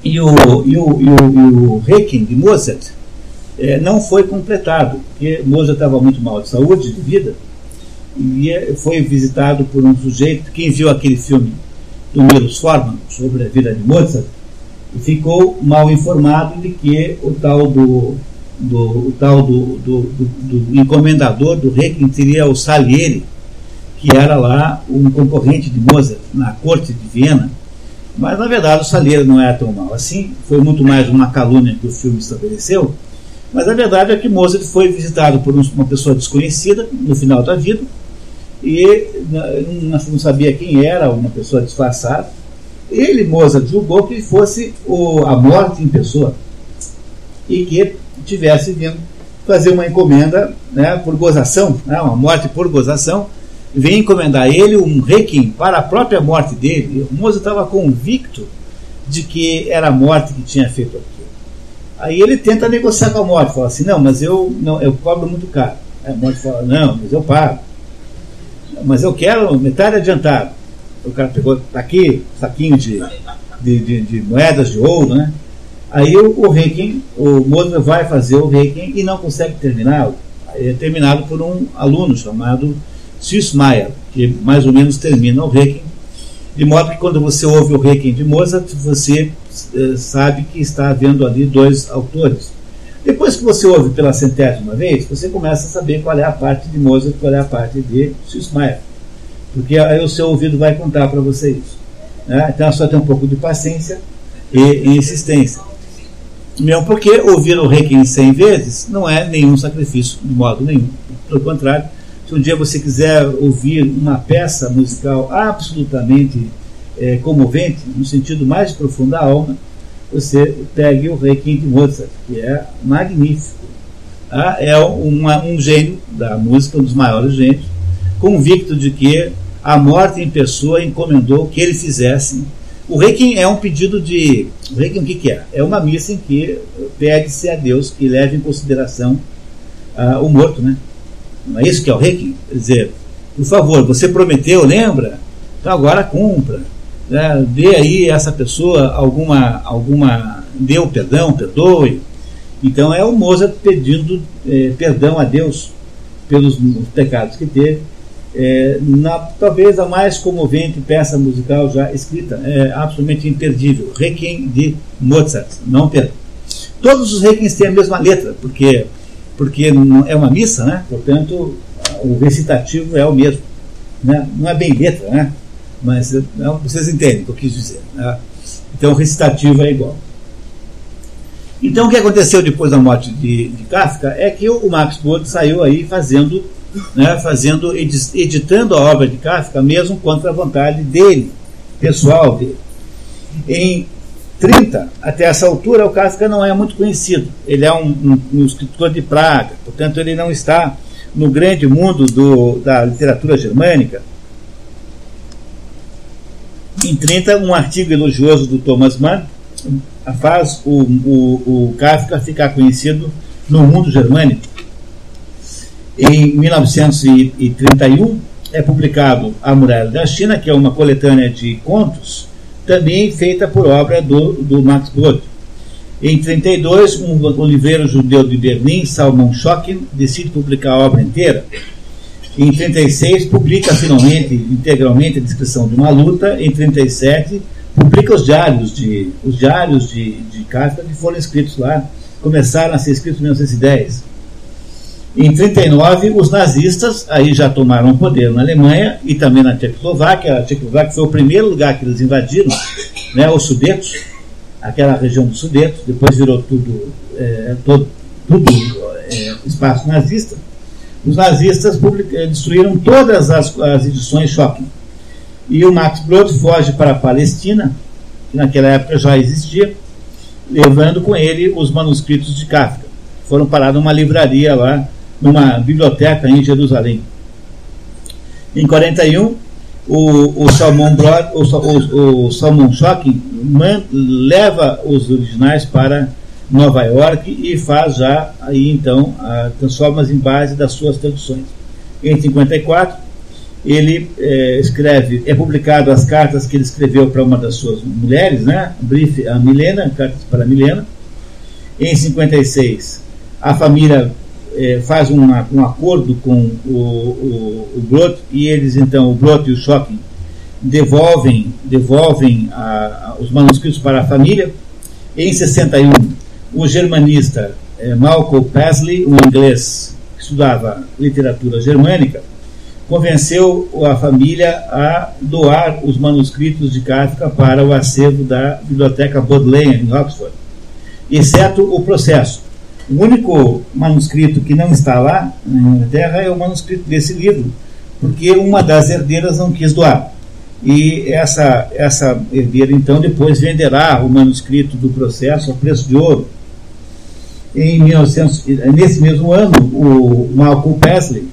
e o, e o, e o, e o Requiem de Mozart eh, não foi completado, porque Mozart estava muito mal de saúde, de vida, e eh, foi visitado por um sujeito, quem viu aquele filme do Milos Forman sobre a vida de Mozart, ficou mal informado de que o tal do, do, o tal do, do, do, do encomendador do seria o Salieri, que era lá um concorrente de Mozart na corte de Viena. Mas na verdade o Salieri não era tão mal assim, foi muito mais uma calúnia que o filme estabeleceu. Mas a verdade é que Mozart foi visitado por uma pessoa desconhecida no final da vida e não sabia quem era, uma pessoa disfarçada. Ele, Mozart, julgou que fosse o, a morte em pessoa e que tivesse vindo fazer uma encomenda né, por gozação, né, uma morte por gozação, vem encomendar ele um requiem para a própria morte dele. O Mozart estava convicto de que era a morte que tinha feito aquilo. Aí ele tenta negociar com a morte, fala assim, não, mas eu, não, eu cobro muito caro. Aí a morte fala, não, mas eu pago. Mas eu quero metade adiantado. O cara pegou, tá aqui, saquinho de, de, de, de moedas de ouro, né? Aí o, o o Mozart vai fazer o Requiem e não consegue terminar. É terminado por um aluno chamado Süssmayer, que mais ou menos termina o Requiem, de modo que quando você ouve o Requiem de Mozart, você sabe que está havendo ali dois autores. Depois que você ouve pela centésima vez, você começa a saber qual é a parte de Mozart, qual é a parte de Süssmayer, porque aí o seu ouvido vai contar para você isso. Né? Então é só ter um pouco de paciência e insistência. Mesmo porque ouvir o Requiem 100 vezes não é nenhum sacrifício, de modo nenhum. Pelo contrário, se um dia você quiser ouvir uma peça musical absolutamente é, comovente, no sentido mais profundo da alma, você pegue o Requiem de Mozart, que é magnífico. Ah, é uma, um gênio da música, um dos maiores gênios, convicto de que a morte em pessoa encomendou que ele fizesse. O Requiem é um pedido de. O Requiem o que, que é? É uma missa em que pede-se a Deus que leve em consideração ah, o morto, né? Não é isso que é o reiki? Quer dizer, por favor, você prometeu, lembra? Então agora cumpra. Né? Dê aí essa pessoa alguma, alguma. Dê o perdão, perdoe. Então é o Mozart pedindo é, perdão a Deus pelos pecados que teve. É, na, talvez a mais comovente peça musical já escrita, é absolutamente imperdível, Requiem de Mozart, não perdão. Todos os Requiems têm a mesma letra, porque porque é uma missa, né? portanto, o recitativo é o mesmo. Né? Não é bem letra, né? Mas não, vocês entendem o que eu quis dizer. Né? Então, o recitativo é igual. Então, o que aconteceu depois da morte de, de Kafka é que o Max Brod saiu aí fazendo, né, fazendo, editando a obra de Kafka, mesmo contra a vontade dele, pessoal dele. Em 30, até essa altura, o Kafka não é muito conhecido. Ele é um, um, um escritor de Praga, portanto, ele não está no grande mundo do, da literatura germânica. Em 30, um artigo elogioso do Thomas Mann faz o, o, o Kafka ficar conhecido no mundo germânico. Em 1931, é publicado A Muralha da China, que é uma coletânea de contos também feita por obra do, do Max Brod. Em 32, um oliveiro judeu de Berlim, Salmon Schocken, decide publicar a obra inteira. Em 36, publica finalmente, integralmente, a descrição de uma luta. Em 37, publica os diários de, os diários de, de que foram escritos lá, começaram a ser escritos em 1910. Em 39, os nazistas aí já tomaram o poder na Alemanha e também na Tchecoslováquia. A Tchecoslováquia foi o primeiro lugar que eles invadiram, né, os Sudetos, aquela região dos Sudetos, depois virou tudo, é, todo, tudo é, espaço nazista. Os nazistas public, destruíram todas as, as edições Shopping. E o Max Brod foge para a Palestina, que naquela época já existia, levando com ele os manuscritos de Kafka. Foram parar numa livraria lá numa biblioteca em Jerusalém. Em 41, o, o Salmon Brod, o, o, o Salmon leva os originais para Nova York e faz já aí então transforma-as em base das suas traduções. Em 54, ele é, escreve, é publicado as cartas que ele escreveu para uma das suas mulheres, né? Brief a Milena, cartas para Milena. Em 56, a família é, faz uma, um acordo com o, o, o Brot e eles então, o Brot e o Shocking, devolvem, devolvem a, a, os manuscritos para a família. Em 61, o germanista é, Malcolm Pasley, um inglês que estudava literatura germânica, convenceu a família a doar os manuscritos de Kafka para o acervo da Biblioteca Bodleian, em Oxford, exceto o processo. O único manuscrito que não está lá, na Inglaterra, é o manuscrito desse livro, porque uma das herdeiras não quis doar. E essa, essa herdeira, então, depois venderá o manuscrito do processo a preço de ouro. Em 1900, nesse mesmo ano, o Malcolm Pesley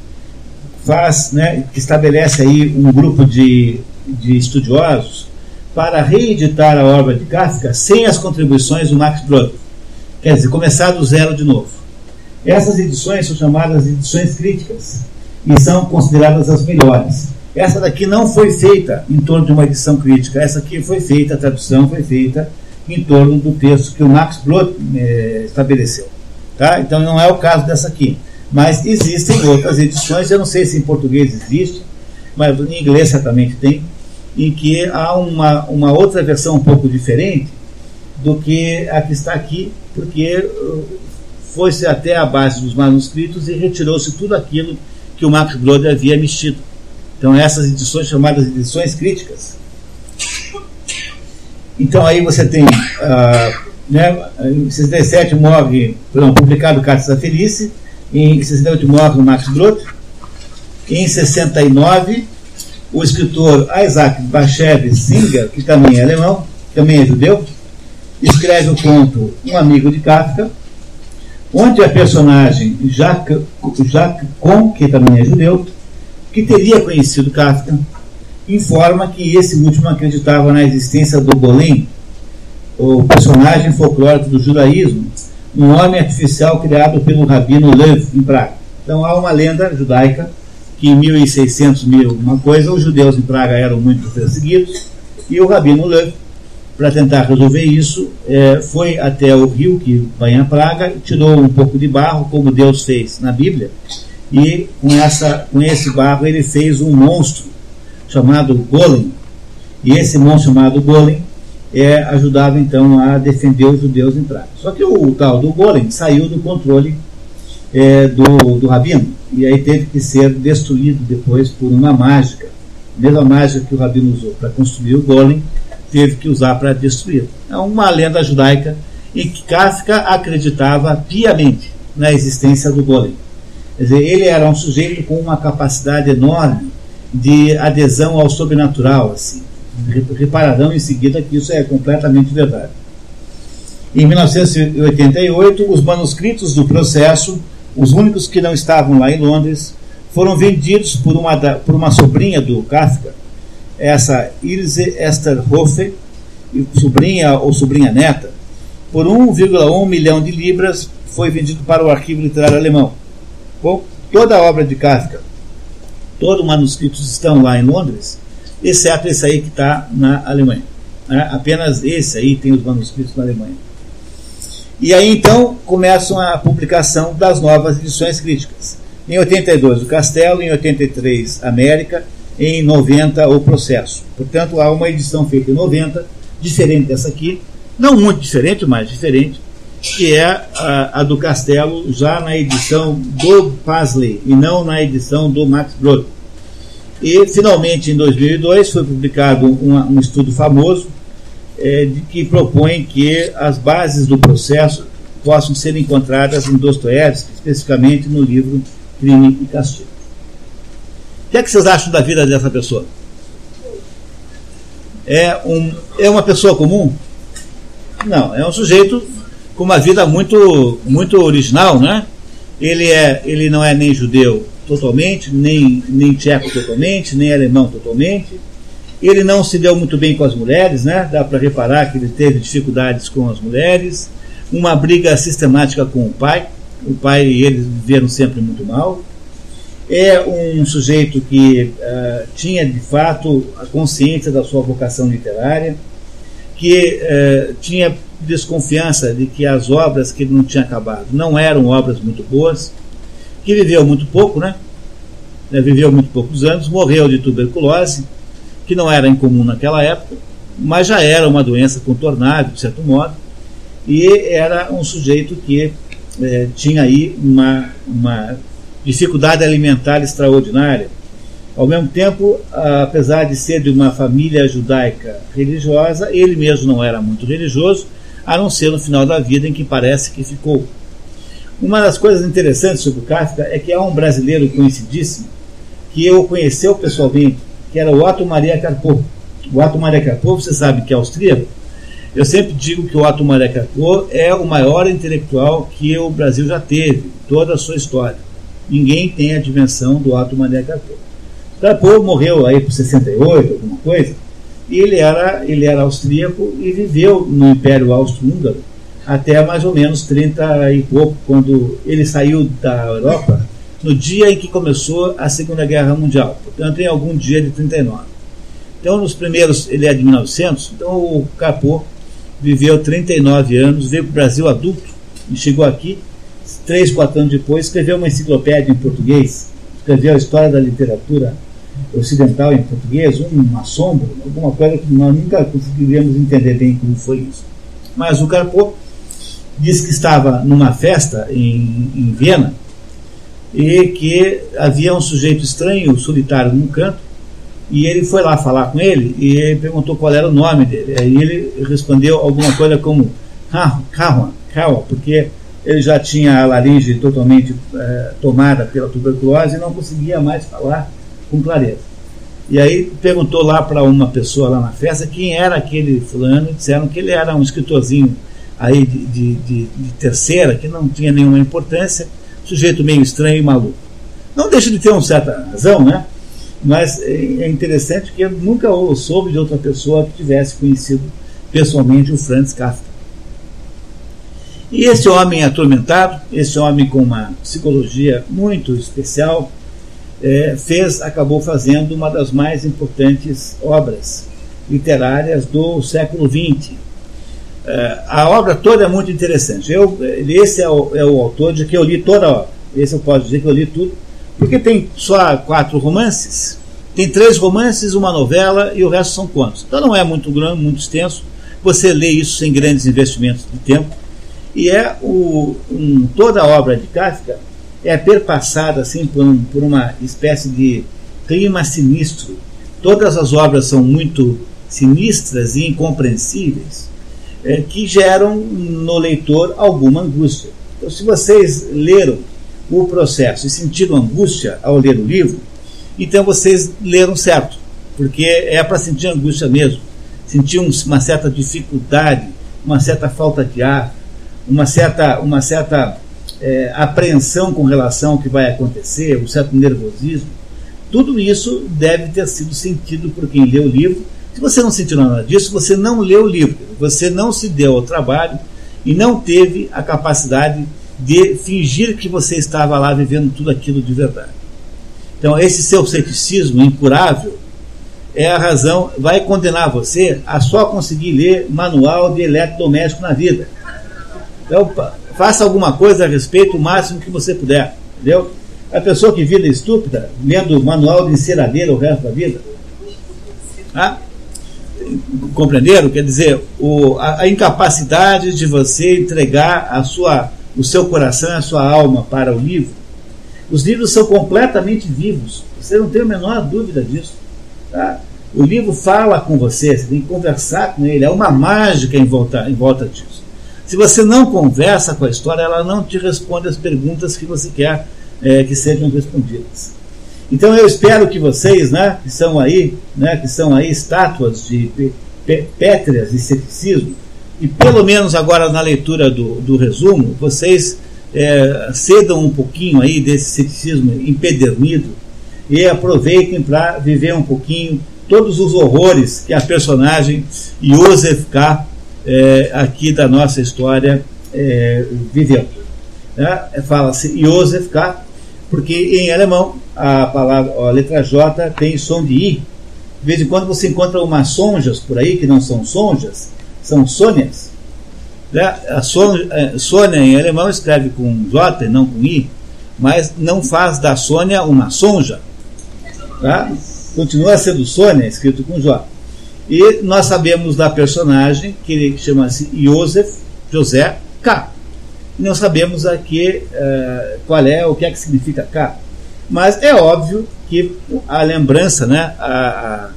faz, né, estabelece aí um grupo de, de estudiosos para reeditar a obra de Kafka sem as contribuições do Max Brod. Quer dizer, começar do zero de novo. Essas edições são chamadas edições críticas e são consideradas as melhores. Essa daqui não foi feita em torno de uma edição crítica, essa aqui foi feita, a tradução foi feita em torno do texto que o Max Brod eh, estabeleceu. Tá? Então não é o caso dessa aqui. Mas existem outras edições, eu não sei se em português existe, mas em inglês certamente tem, em que há uma, uma outra versão um pouco diferente do que a que está aqui, porque uh, foi-se até a base dos manuscritos e retirou-se tudo aquilo que o Max Brode havia mexido. Então essas edições chamadas edições críticas. Então aí você tem, uh, né, em 67 morre, não, publicado Cartas da Felice, em 68 morre o Max Brod. Em 69, o escritor Isaac Bashevis Singer, que também é alemão, também é judeu, escreve o conto Um Amigo de Kafka, onde a personagem Jacques, Jacques Con, que também é judeu, que teria conhecido Kafka, informa que esse último acreditava na existência do Golem, o personagem folclórico do judaísmo, um homem artificial criado pelo rabino Lev em Praga. Então há uma lenda judaica que em 1600 mil uma coisa os judeus em Praga eram muito perseguidos e o rabino Lev para tentar resolver isso é, foi até o rio que banha Praga tirou um pouco de barro como Deus fez na Bíblia e com essa com esse barro ele fez um monstro chamado Golem e esse monstro chamado Golem é, ajudava então a defender os judeus em Praga. Só que o, o tal do Golem saiu do controle é, do, do Rabino e aí teve que ser destruído depois por uma mágica. A mesma mágica que o Rabino usou para construir o Golem, teve que usar para destruir. É uma lenda judaica em que Kafka acreditava piamente na existência do Golem. Quer dizer, ele era um sujeito com uma capacidade enorme de adesão ao sobrenatural, assim repararão em seguida que isso é completamente verdade. Em 1988, os manuscritos do processo, os únicos que não estavam lá em Londres, foram vendidos por uma, por uma sobrinha do Kafka, essa Ilse Esther Hofe, sobrinha ou sobrinha neta, por 1,1 milhão de libras foi vendido para o arquivo literário alemão. Bom, toda a obra de Kafka, todos os manuscritos estão lá em Londres, exceto esse aí que está na Alemanha. Né? Apenas esse aí tem os manuscritos na Alemanha. E aí então começam a publicação das novas edições críticas. Em 82 o Castelo, em 83 América, em 90 o Processo. Portanto, há uma edição feita em 90, diferente dessa aqui, não muito diferente, mas diferente, que é a, a do Castelo, já na edição do Pasley e não na edição do Max Brod. E, finalmente, em 2002, foi publicado um, um estudo famoso é, de que propõe que as bases do processo possam ser encontradas em Dostoiévski, especificamente no livro Crime e Castigo. O que, é que vocês acham da vida dessa pessoa? É, um, é uma pessoa comum? Não, é um sujeito com uma vida muito, muito original, né? Ele, é, ele não é nem judeu totalmente, nem, nem tcheco totalmente, nem alemão totalmente. Ele não se deu muito bem com as mulheres, né? dá para reparar que ele teve dificuldades com as mulheres, uma briga sistemática com o pai. O pai e eles viveram sempre muito mal. É um sujeito que uh, tinha de fato a consciência da sua vocação literária, que uh, tinha desconfiança de que as obras que ele não tinha acabado não eram obras muito boas, que viveu muito pouco, né? Viveu muito poucos anos, morreu de tuberculose, que não era incomum naquela época, mas já era uma doença contornável, de certo modo, e era um sujeito que eh, tinha aí uma, uma dificuldade alimentar extraordinária. Ao mesmo tempo, apesar de ser de uma família judaica religiosa, ele mesmo não era muito religioso, a não ser no final da vida em que parece que ficou. Uma das coisas interessantes sobre Kafka é que há um brasileiro conhecidíssimo que eu conheceu pessoalmente, que era o Otto Maria Karpov. O Otto Maria Karpov, você sabe que é austríaco. Eu sempre digo que o Otto Maria Karpov é o maior intelectual que o Brasil já teve, toda a sua história ninguém tem a dimensão do ato Mané Carpo. Carpo morreu aí por 68, alguma coisa, e ele era, ele era austríaco e viveu no Império Austro-Húngaro até mais ou menos 30 e pouco, quando ele saiu da Europa, no dia em que começou a Segunda Guerra Mundial, portanto, em algum dia de 39. Então, nos primeiros, ele é de 1900, então o Capô viveu 39 anos, veio para o Brasil adulto e chegou aqui três, quatro anos depois, escreveu uma enciclopédia em português, escreveu a história da literatura ocidental em português, um assombro, alguma coisa que nós nunca conseguiríamos entender bem como foi isso. Mas o Carpo disse que estava numa festa em, em Viena e que havia um sujeito estranho, solitário, num canto, e ele foi lá falar com ele e ele perguntou qual era o nome dele. Aí ele respondeu alguma coisa como Kawa, Kawa, porque ele já tinha a laringe totalmente é, tomada pela tuberculose e não conseguia mais falar com clareza. E aí perguntou lá para uma pessoa lá na festa quem era aquele fulano e disseram que ele era um escritorzinho aí de, de, de, de terceira, que não tinha nenhuma importância, sujeito meio estranho e maluco. Não deixa de ter uma certa razão, né? Mas é, é interessante que eu nunca soube de outra pessoa que tivesse conhecido pessoalmente o Franz Kafka. E esse homem atormentado, esse homem com uma psicologia muito especial, é, fez, acabou fazendo uma das mais importantes obras literárias do século XX. É, a obra toda é muito interessante. Eu, esse é o, é o autor de que eu li toda a obra. Esse eu posso dizer que eu li tudo, porque tem só quatro romances, tem três romances, uma novela e o resto são contos. Então não é muito grande, muito extenso. Você lê isso sem grandes investimentos de tempo e é o, um, toda a obra de Kafka é perpassada assim por, um, por uma espécie de clima sinistro. Todas as obras são muito sinistras e incompreensíveis, é, que geram no leitor alguma angústia. Então, se vocês leram o processo e sentiram angústia ao ler o livro, então vocês leram certo, porque é para sentir angústia mesmo, sentir uma certa dificuldade, uma certa falta de ar, uma certa, uma certa é, apreensão com relação ao que vai acontecer, um certo nervosismo, tudo isso deve ter sido sentido por quem lê o livro. Se você não sentiu nada disso, você não leu o livro, você não se deu ao trabalho e não teve a capacidade de fingir que você estava lá vivendo tudo aquilo de verdade. Então, esse seu ceticismo incurável é a razão, vai condenar você a só conseguir ler manual de eletrodoméstico na vida. Então, faça alguma coisa a respeito o máximo que você puder, entendeu? A pessoa que vida estúpida, lendo manual de enceradeira o resto da vida. Ah? Compreenderam? Quer dizer, o, a, a, incapacidade de você entregar a sua, o seu coração e a sua alma para o livro. Os livros são completamente vivos, você não tem a menor dúvida disso. Tá? O livro fala com você, você tem que conversar com ele, é uma mágica em volta, em volta disso. Se você não conversa com a história, ela não te responde as perguntas que você quer é, que sejam respondidas. Então eu espero que vocês, né, que são aí, né, que são aí estátuas de pétreas de ceticismo, e pelo menos agora na leitura do, do resumo, vocês é, cedam um pouquinho aí desse ceticismo empedernido e aproveitem para viver um pouquinho todos os horrores que a personagem Joseph K é, aqui da nossa história é, viveu. Né? Fala-se Josef K., porque em alemão a palavra, a letra J tem som de I. De vez em quando você encontra umas sonjas por aí, que não são sonjas, são sônias. Né? A é, Sônia em alemão escreve com J e não com I, mas não faz da Sônia uma sonja. Tá? Continua sendo Sônia, escrito com J. E nós sabemos da personagem, que chama-se Joseph, José K. Não sabemos aqui uh, qual é, o que é que significa K. Mas é óbvio que a lembrança, né, a,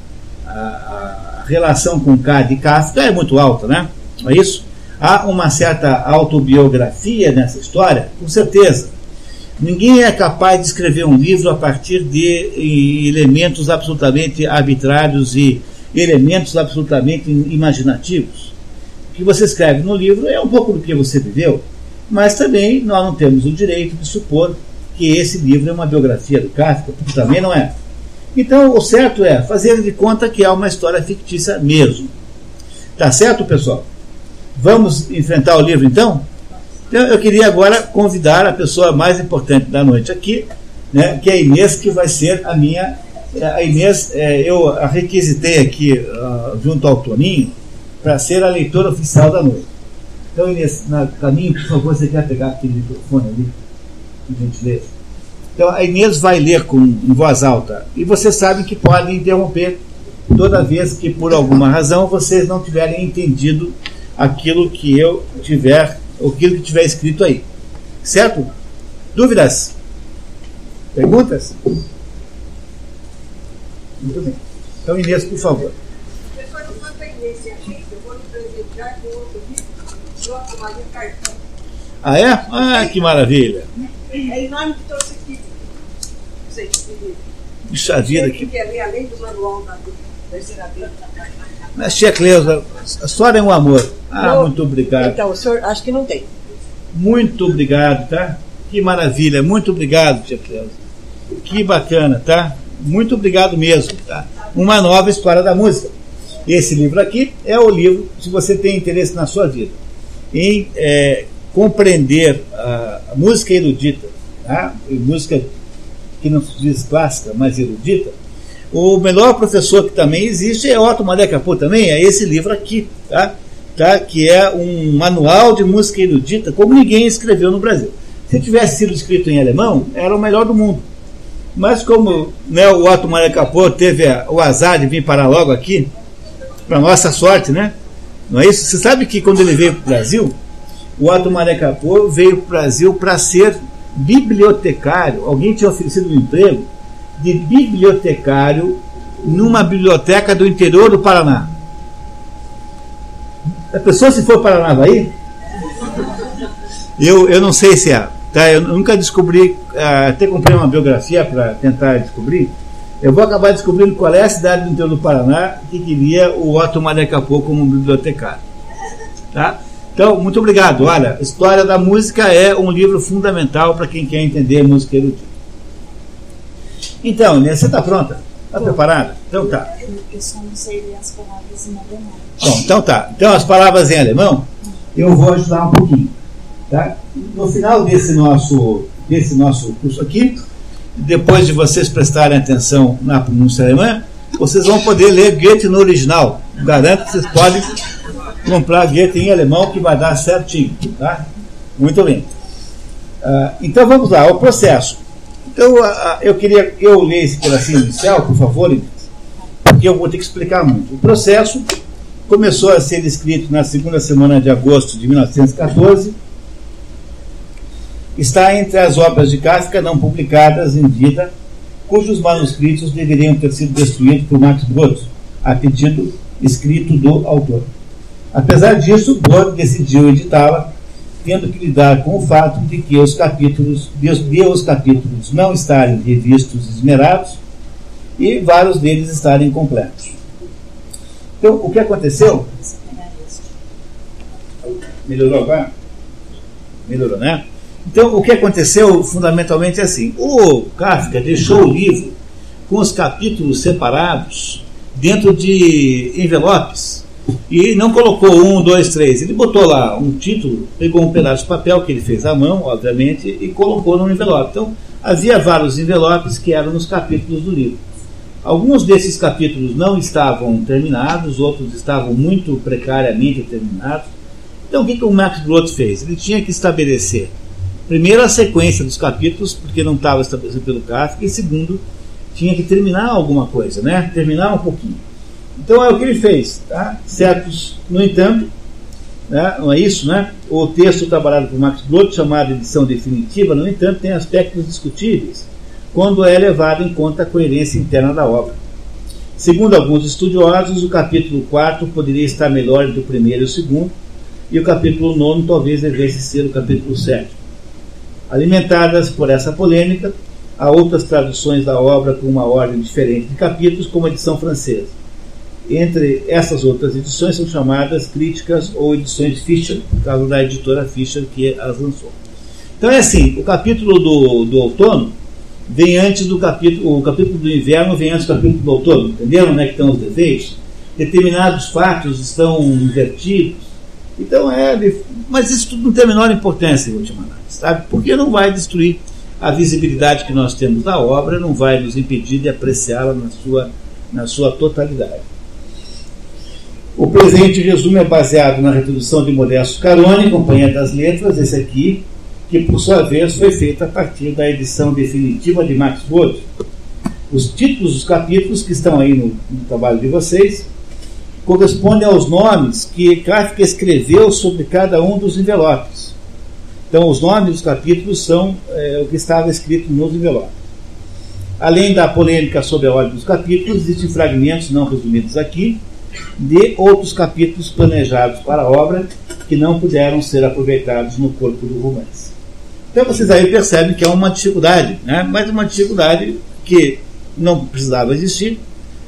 a, a relação com K de Kafka é muito alta, né? Não é isso? Há uma certa autobiografia nessa história, com certeza. Ninguém é capaz de escrever um livro a partir de elementos absolutamente arbitrários e elementos absolutamente imaginativos. O que você escreve no livro é um pouco do que você viveu, mas também nós não temos o direito de supor que esse livro é uma biografia do Kafka, porque também não é. Então, o certo é fazer de conta que é uma história fictícia mesmo. Tá certo, pessoal? Vamos enfrentar o livro então? Então, eu queria agora convidar a pessoa mais importante da noite aqui, né, que é a Inês, que vai ser a minha. A Inês, é, eu a requisitei aqui uh, junto ao Toninho para ser a leitora oficial da noite. Então, Inês, na caminho, por favor, você quer pegar aquele microfone ali? por gentileza. Então a Inês vai ler com, em voz alta e vocês sabem que podem interromper toda vez que por alguma razão vocês não tiverem entendido aquilo que eu tiver, aquilo que tiver escrito aí. Certo? Dúvidas? Perguntas? Muito bem. Então, Inês, por favor. Professor, a ajeita, eu vou presentear com outro livro, João Maria Cartão. Ah, é? Ah, que maravilha. É enorme que trouxe aqui. Puxa vida aqui. quer ler além do manual da terceira Mas, tia Cleusa, a senhora é um amor. Ah, muito obrigado. Então, o senhor acho que não tem. Muito obrigado, tá? Que maravilha. Muito obrigado, tia Cleusa. Que bacana, tá? Muito obrigado mesmo, tá? Uma nova história da música. Esse livro aqui é o livro, se você tem interesse na sua vida, em é, compreender a, música erudita, tá? música que não se diz clássica, mas erudita, o melhor professor que também existe é Otto Maria Capô também, é esse livro aqui, tá? Tá? que é um manual de música erudita, como ninguém escreveu no Brasil. Se tivesse sido escrito em alemão, era o melhor do mundo. Mas como né, o Otto Maria Capô teve o azar de vir parar logo aqui, para nossa sorte, né? Não é isso? Você sabe que quando ele veio para o Brasil, o Otto Maré Capô veio para o Brasil para ser bibliotecário. Alguém tinha oferecido um emprego de bibliotecário numa biblioteca do interior do Paraná. A pessoa se for para Paranavaí? Eu, eu não sei se é. Tá? Eu nunca descobri, ah, até comprei uma biografia para tentar descobrir. Eu vou acabar descobrindo qual é a cidade do interior do Paraná que queria o Otto Maré Capô como bibliotecário. Tá? Então, muito obrigado. Olha, História da Música é um livro fundamental para quem quer entender música erudita. Então, você está pronta? Está preparada? Então tá. Eu só não sei ler as palavras em alemão. Bom, então tá. Então as palavras em alemão, eu vou ajudar um pouquinho. Tá? No final desse nosso, desse nosso curso aqui, depois de vocês prestarem atenção na pronúncia alemã, vocês vão poder ler Goethe no original. Garanto que vocês podem comprar Goethe em alemão que vai dar certinho. Tá? Muito bem. Uh, então vamos lá, o processo. Então uh, eu queria que eu ler esse pedacinho inicial, por favor, porque eu vou ter que explicar muito. O processo começou a ser escrito na segunda semana de agosto de 1914. Está entre as obras de Kafka não publicadas em vida, cujos manuscritos deveriam ter sido destruídos por Max Brod, a pedido escrito do autor. Apesar disso, Borg decidiu editá-la, tendo que lidar com o fato de que os capítulos, de, de os capítulos não estarem revistos esmerados e vários deles estarem completos. Então, o que aconteceu? Melhorou agora? Melhorou, né? Então, o que aconteceu fundamentalmente é assim: o Kafka deixou o livro com os capítulos separados dentro de envelopes E não colocou um, dois, três. Ele botou lá um título, pegou um pedaço de papel que ele fez à mão, obviamente, e colocou no envelope. Então, havia vários envelopes que eram nos capítulos do livro. Alguns desses capítulos não estavam terminados, outros estavam muito precariamente terminados. Então, o que, que o Max Brod fez? Ele tinha que estabelecer, primeiro, a sequência dos capítulos, porque não estava estabelecido pelo Kafka, e segundo, tinha que terminar alguma coisa, né? terminar um pouquinho. Então, é o que ele fez. Tá? Certos, no entanto, né? não é isso, né? O texto trabalhado por Max Brod, chamado edição definitiva, no entanto, tem aspectos discutíveis quando é levado em conta a coerência interna da obra. Segundo alguns estudiosos, o capítulo 4 poderia estar melhor do primeiro e o segundo, e o capítulo 9 talvez devesse ser o capítulo 7. Alimentadas por essa polêmica, há outras traduções da obra com uma ordem diferente de capítulos, como a edição francesa. Entre essas outras edições são chamadas críticas ou edições Fischer, no caso da editora Fischer que as lançou. Então é assim, o capítulo do, do outono vem antes do capítulo, o capítulo do inverno vem antes do capítulo do outono, entenderam onde é que estão os defeitos? Determinados fatos estão invertidos. Então é. Mas isso tudo não tem a menor importância em última análise, sabe? Porque não vai destruir a visibilidade que nós temos da obra, não vai nos impedir de apreciá-la na sua, na sua totalidade. O presente resumo é baseado na reprodução de Modesto Carone, Companhia das Letras, esse aqui, que por sua vez foi feita a partir da edição definitiva de Max Brod. Os títulos dos capítulos que estão aí no, no trabalho de vocês correspondem aos nomes que Kafka escreveu sobre cada um dos envelopes. Então, os nomes dos capítulos são é, o que estava escrito nos envelopes. Além da polêmica sobre a ordem dos capítulos, existem fragmentos não resumidos aqui de outros capítulos planejados para a obra que não puderam ser aproveitados no corpo do romance. Então vocês aí percebem que é uma dificuldade, né? mas uma dificuldade que não precisava existir,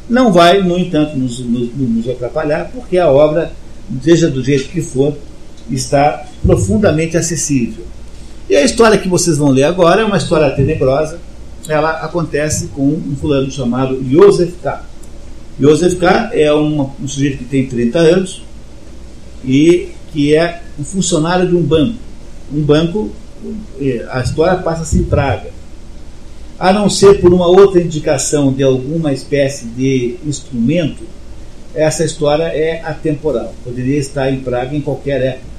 não vai, no entanto, nos, nos, nos atrapalhar, porque a obra, seja do jeito que for, está profundamente acessível. E a história que vocês vão ler agora é uma história tenebrosa. Ela acontece com um fulano chamado Joseph K. Joseph K. é um, um sujeito que tem 30 anos e que é um funcionário de um banco. Um banco a história passa-se em Praga. A não ser por uma outra indicação de alguma espécie de instrumento, essa história é atemporal. Poderia estar em Praga em qualquer época.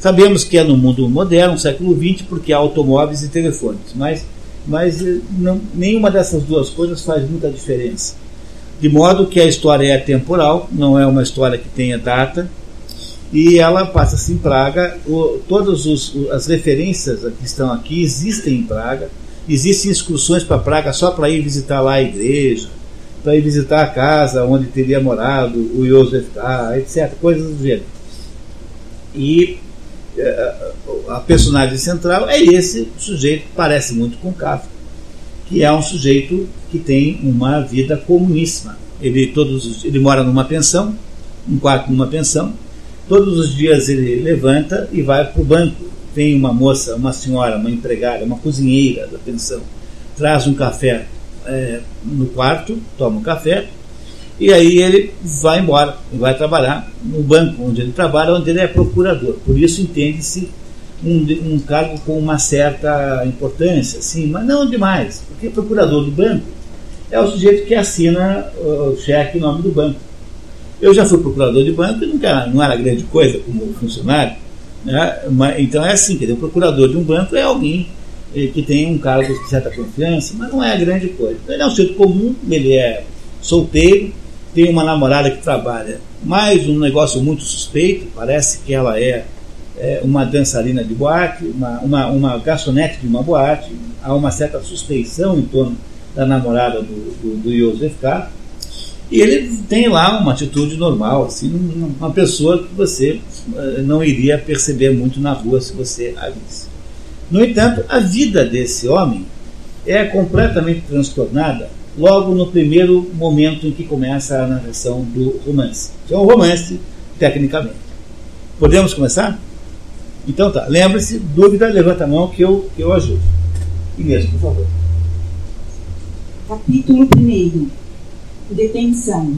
Sabemos que é no mundo moderno, século XX, porque há automóveis e telefones, mas, mas eh, não, nenhuma dessas duas coisas faz muita diferença. De modo que a história é atemporal, não é uma história que tenha data, e ela passa-se em Praga. O, todas os, as referências que estão aqui existem em Praga. Existem excursões para Praga só para ir visitar lá a igreja, para ir visitar a casa onde teria morado o Josef K., etc. Coisas do gênero. E eh, a personagem central é esse sujeito, parece muito com Kafka, que é um sujeito que tem uma vida comuníssima. Ele, todos, ele mora numa pensão, um quarto numa pensão, Todos os dias ele levanta e vai para o banco. Vem uma moça, uma senhora, uma empregada, uma cozinheira da pensão, traz um café é, no quarto, toma um café, e aí ele vai embora, vai trabalhar no banco onde ele trabalha, onde ele é procurador. Por isso entende-se um, um, cargo com uma certa importância, sim, mas não demais, porque procurador do banco é o sujeito que assina o cheque em nome do banco. Eu já fui procurador de banco e nunca, não era grande coisa como funcionário. Né? Então é assim, quer dizer, o procurador de um banco é alguém eh, que tem um cargo de certa confiança, mas não é grande coisa. Ele é um sujeito comum, ele é solteiro, tem uma namorada que trabalha, mais um negócio muito suspeito, parece que ela é, é uma dançarina de boate, uma, uma, uma garçonete de uma boate, há uma certa suspeição em torno da namorada do, do, do K. E ele tem lá uma atitude normal, assim, uma pessoa que você eh, não iria perceber muito na rua se você a visse. No entanto, a vida desse homem é completamente transtornada logo no primeiro momento em que começa a narração do romance. Que é um romance, tecnicamente. Podemos começar? Então tá, lembre-se, dúvida, levanta a mão que eu, que eu ajudo. Inês, por favor. Capítulo 1 detenção.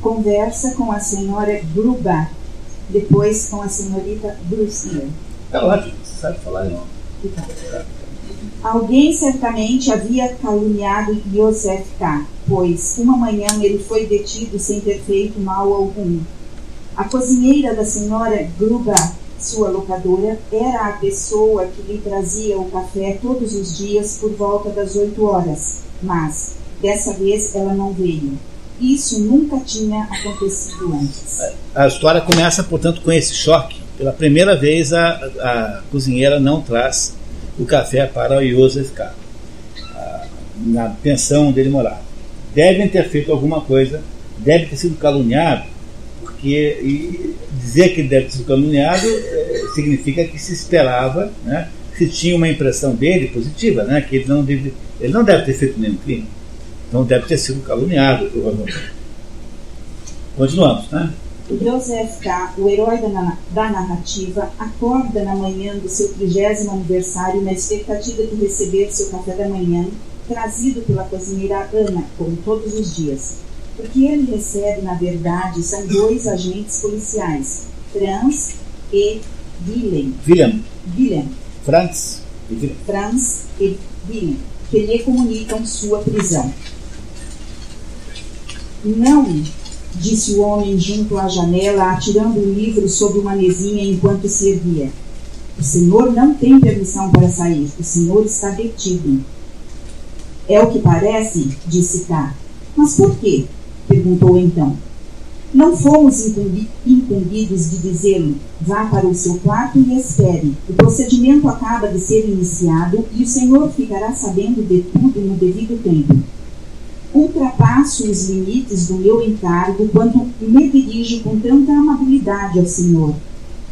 conversa com a senhora Gruba, depois com a senhorita Brusner. Tá ótimo, você sabe falar não. Alguém certamente havia caluniado Yosef K., pois uma manhã ele foi detido sem ter feito mal algum. A cozinheira da senhora Gruba, sua locadora, era a pessoa que lhe trazia o café todos os dias por volta das oito horas, mas dessa vez ela não veio. Isso nunca tinha acontecido antes. A história começa, portanto, com esse choque. Pela primeira vez, a, a cozinheira não traz o café para o Joseph K. na pensão onde ele morava. Devem ter feito alguma coisa, deve ter sido caluniado, porque dizer que deve ter sido caluniado é, significa que se esperava, né, se tinha uma impressão dele positiva, né, que ele não, deve, ele não deve ter feito nenhum crime. Então deve ter sido caluniado, provavelmente. Continuamos, né? Joseph K., o herói da, da, narrativa, acorda na manhã do seu trigésimo aniversário na expectativa de receber seu café da manhã, trazido pela cozinheira Ana, como todos os dias. O que ele recebe, na verdade, são dois agentes policiais, Franz e Willem. Willem. Willem. Franz e Willem. Franz e Willem, que lhe comunicam sua prisão. Não disse o homem junto à janela, atirando o livro sobre uma mesinha enquanto se erguia. O senhor não tem permissão para sair. O senhor está detido. É o que parece, disse K. Mas por quê? perguntou então. Não fomos incumbidos de dizê-lo. Vá para o seu quarto e espere. O procedimento acaba de ser iniciado e o senhor ficará sabendo de tudo no devido tempo ultrapasso os limites do meu encargo quando me dirijo com tanta amabilidade ao Senhor.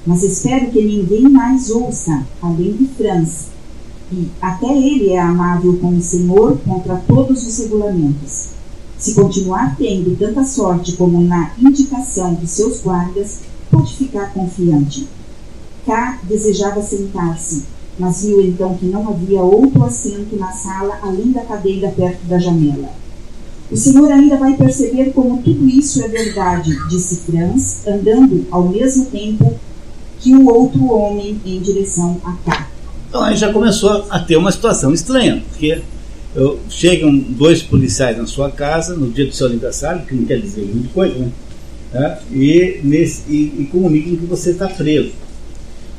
Mas espero que ninguém mais ouça, além de Franz. E até ele é amável com o Senhor contra todos os regulamentos. Se continuar tendo tanta sorte como na indicação de seus guardas, pode ficar confiante. K desejava sentar-se, mas viu então que não havia outro assento na sala além da cadeira perto da janela. O senhor ainda vai perceber como tudo isso é verdade, disse Franz, andando ao mesmo tempo que o outro homem em direção a cá. Então aí já começou a ter uma situação estranha, porque eu, chegam dois policiais na sua casa no dia do seu aniversário, que não quer dizer muita coisa, né? É, e, nesse, e, e comunicam que você está preso.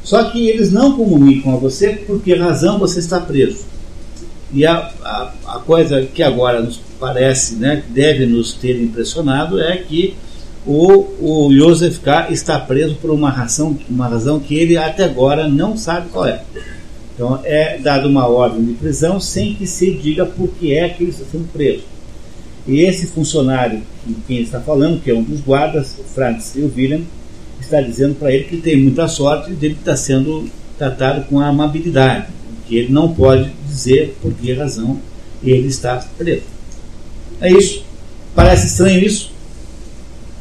Só que eles não comunicam a você por que razão você está preso. E a, a, a coisa que agora nos parece, né, deve nos ter impressionado é que o, o K. está preso por uma razão, uma razão que ele até agora não sabe qual é. Então é dada uma ordem de prisão sem que se diga por que é que ele está sendo preso. E esse funcionário com quem está falando, que é um dos guardas, o Franz e o William, está dizendo para ele que tem muita sorte de ele estar sendo tratado com amabilidade, que ele não pode dizer por que razão ele está preso. É isso. Parece estranho isso?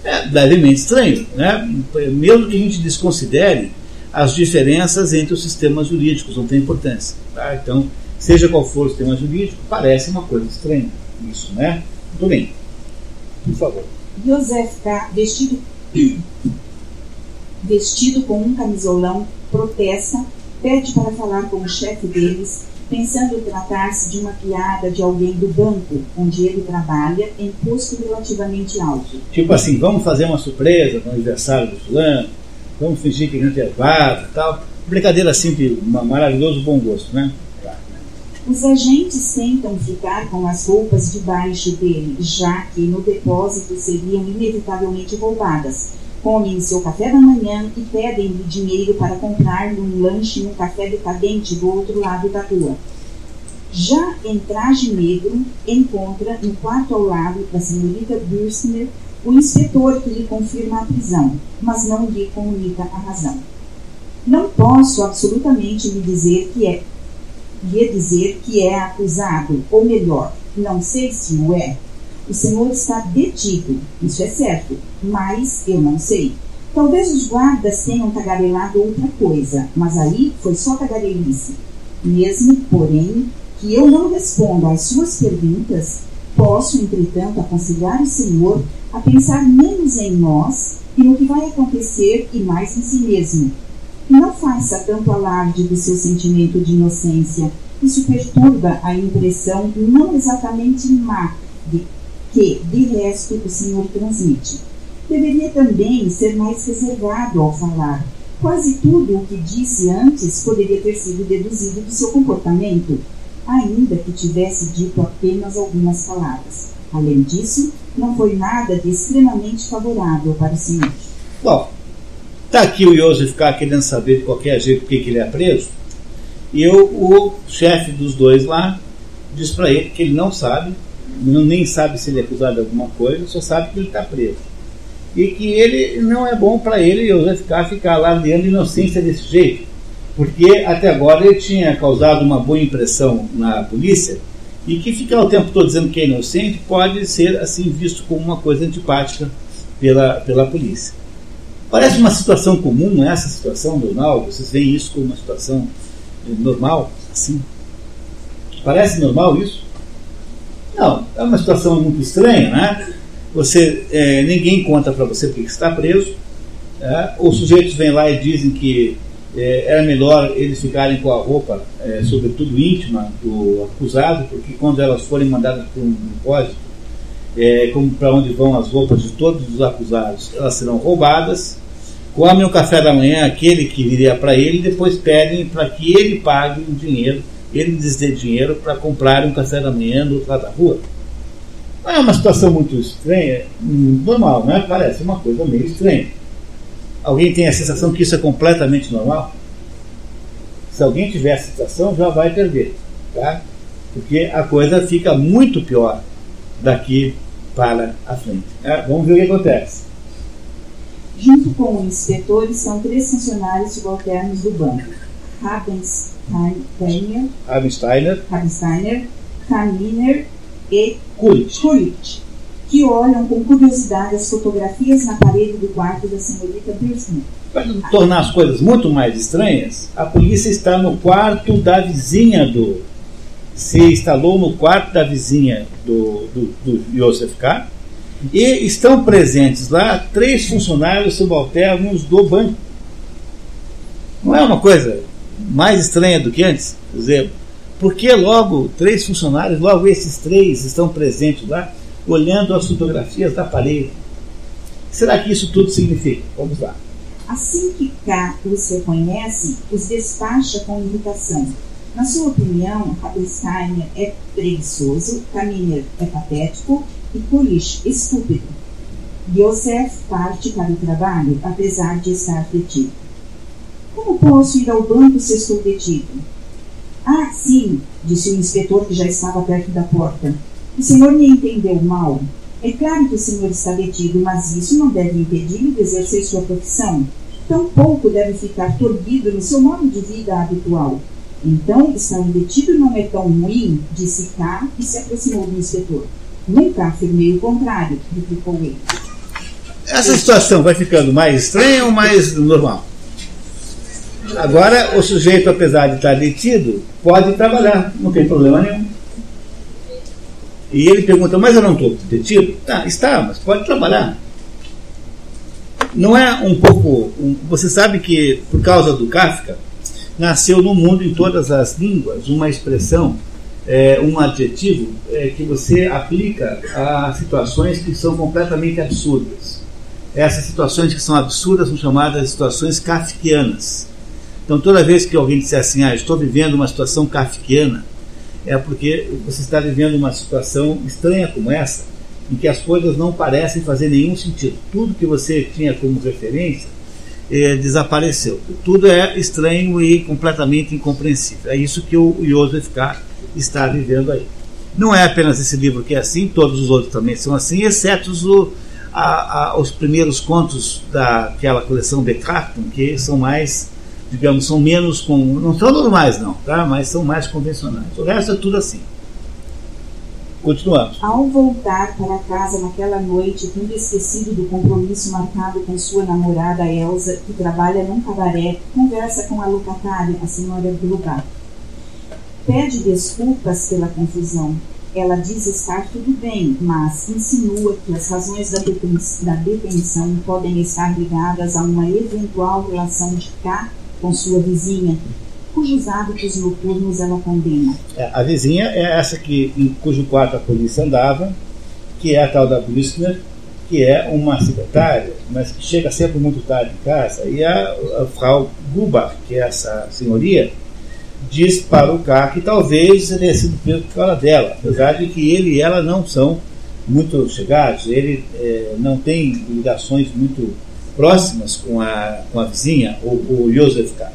É levemente estranho, né? Mesmo que a gente desconsidere as diferenças entre os sistemas jurídicos, não tem importância. Tá? Então, seja qual for o sistema jurídico, parece uma coisa estranha. Isso, né? Muito bem. Por favor. Joseph K. vestido, vestido com um camisolão, protesta, pede para falar com o chefe deles pensando tratar-se de uma piada de alguém do banco onde ele trabalha em posto relativamente alto. Tipo assim, vamos fazer uma surpresa no aniversário do fulano, vamos fingir que a gente é vago e tal. Brincadeira assim de maravilhoso bom gosto, né? Os agentes tentam ficar com as roupas debaixo dele, já que no depósito seriam inevitavelmente roubadas. Comem seu café da manhã e pedem-lhe dinheiro para comprar-lhe um lanche num café decadente do outro lado da rua. Já em traje negro, encontra no quarto ao lado da senhorita Bürstner o inspetor que lhe confirma a prisão, mas não lhe comunica a razão. Não posso absolutamente lhe dizer que é lhe dizer que é acusado, ou melhor, não sei se o é, o Senhor está detido, isso é certo, mas eu não sei. Talvez os guardas tenham tagarelado outra coisa, mas aí foi só tagarelice. Mesmo, porém, que eu não responda às suas perguntas, posso, entretanto, aconselhar o Senhor a pensar menos em nós e no que vai acontecer e mais em si mesmo. E não faça tanto alarde do seu sentimento de inocência. Isso perturba a impressão não exatamente má que, de resto, o Senhor transmite. Deveria também ser mais reservado ao falar. Quase tudo o que disse antes poderia ter sido deduzido do seu comportamento, ainda que tivesse dito apenas algumas palavras. Além disso, não foi nada de extremamente favorável para o Senhor. Bom, está aqui o Joseph ficar querendo saber de qualquer jeito por que ele é preso. E eu, o chefe dos dois lá diz para ele que ele não sabe, não, nem sabe se ele é acusado de alguma coisa, só sabe que ele está preso. E que ele não é bom para ele, Joseph ficar, ficar lá dentro de inocência desse jeito. Porque até agora ele tinha causado uma boa impressão na polícia e que ficar o tempo todo dizendo que é inocente pode ser assim visto como uma coisa antipática pela, pela polícia. Parece uma situação comum essa situação normal? Vocês veem isso como uma situação eh, normal, assim? Parece normal isso? Não, é uma situação muito estranha, né? Você, é, ninguém conta para você porque está preso. É? Os sujeitos vêm lá e dizem que é, era melhor eles ficarem com a roupa, é, sobretudo íntima, do acusado, porque quando elas forem mandadas para um depósito, é, como para onde vão as roupas de todos os acusados, elas serão roubadas, comem o café da manhã, aquele que viria para ele, e depois pedem para que ele pague o dinheiro, ele lhes dê dinheiro para comprar um café da manhã do outro lado da rua. É uma situação muito estranha, normal, né? Parece uma coisa meio estranha. Alguém tem a sensação que isso é completamente normal? Se alguém tiver a sensação, já vai perder, tá? Porque a coisa fica muito pior daqui para a frente. Né? Vamos ver o que acontece. Junto com o inspetor estão três funcionários subalternos do banco: Rabensteiner, Rabensteiner, Rabensteiner Kaminer e. Kulit que olham com curiosidade as fotografias na parede do quarto da senhorita Birsman. Para tornar as coisas muito mais estranhas, a polícia está no quarto da vizinha do. Se instalou no quarto da vizinha do, do, do Joseph K. E estão presentes lá três funcionários subalternos do banco. Não é uma coisa mais estranha do que antes? Por exemplo, por que logo três funcionários, logo esses três estão presentes lá? olhando as fotografias da parede. Será que isso tudo significa? Vamos lá. Assim que K os reconhece, os despacha com irritação. Na sua opinião, Rabenstein é preguiçoso, Kaminer é patético e Kulish estúpido. Yosef parte para o trabalho, apesar de estar detido. Como posso ir ao banco se estou detido? Ah, sim, disse o inspetor que já estava perto da porta. O senhor me entendeu mal. É claro que o senhor está detido, mas isso não deve impedi-lo de exercer sua profissão. Tampouco deve ficar torbido no seu modo de vida habitual. Então, estar detido não é tão ruim, disse K e se aproximou do inspetor. Nunca afirmei o contrário, replicou ele. Essa situação vai ficando mais estranha ou mais normal? Agora, o sujeito, apesar de estar detido, pode trabalhar, não tem problema nenhum. E ele pergunta, mas eu não estou detido? Tá, está, mas pode trabalhar. Não é um pouco. Um, você sabe que, por causa do Kafka, nasceu no mundo, em todas as línguas, uma expressão, é, um adjetivo é, que você aplica a situações que são completamente absurdas. Essas situações que são absurdas são chamadas de situações kafkianas. Então, toda vez que alguém disser assim, ah, estou vivendo uma situação kafkiana, é porque você está vivendo uma situação estranha como essa, em que as coisas não parecem fazer nenhum sentido. Tudo que você tinha como referência é, desapareceu. Tudo é estranho e completamente incompreensível. É isso que o Joseph K. está vivendo aí. Não é apenas esse livro que é assim, todos os outros também são assim, exceto os, a, a, os primeiros contos daquela coleção Becarton, que são mais digamos, são menos com. não são normais não, tá? mas são mais convencionais. O resto é tudo assim. Continuamos. Ao voltar para casa naquela noite, tendo esquecido do compromisso marcado com sua namorada Elsa, que trabalha num cabaré, conversa com a locatária, a senhora Brugat. Pede desculpas pela confusão. Ela diz estar tudo bem, mas insinua que as razões da, da detenção podem estar ligadas a uma eventual relação de K com sua vizinha, cujos hábitos noturnos ela condena. É, a vizinha é essa que, em cujo quarto a polícia andava, que é a tal da Bristner, que é uma secretária, mas que chega sempre muito tarde em casa, e a, a Frau Gubach, que é essa senhoria, diz para o K que talvez tenha sido preso por causa dela, apesar de que ele e ela não são muito chegados, ele é, não tem ligações muito próximas com a, com a vizinha, o, o Josef K.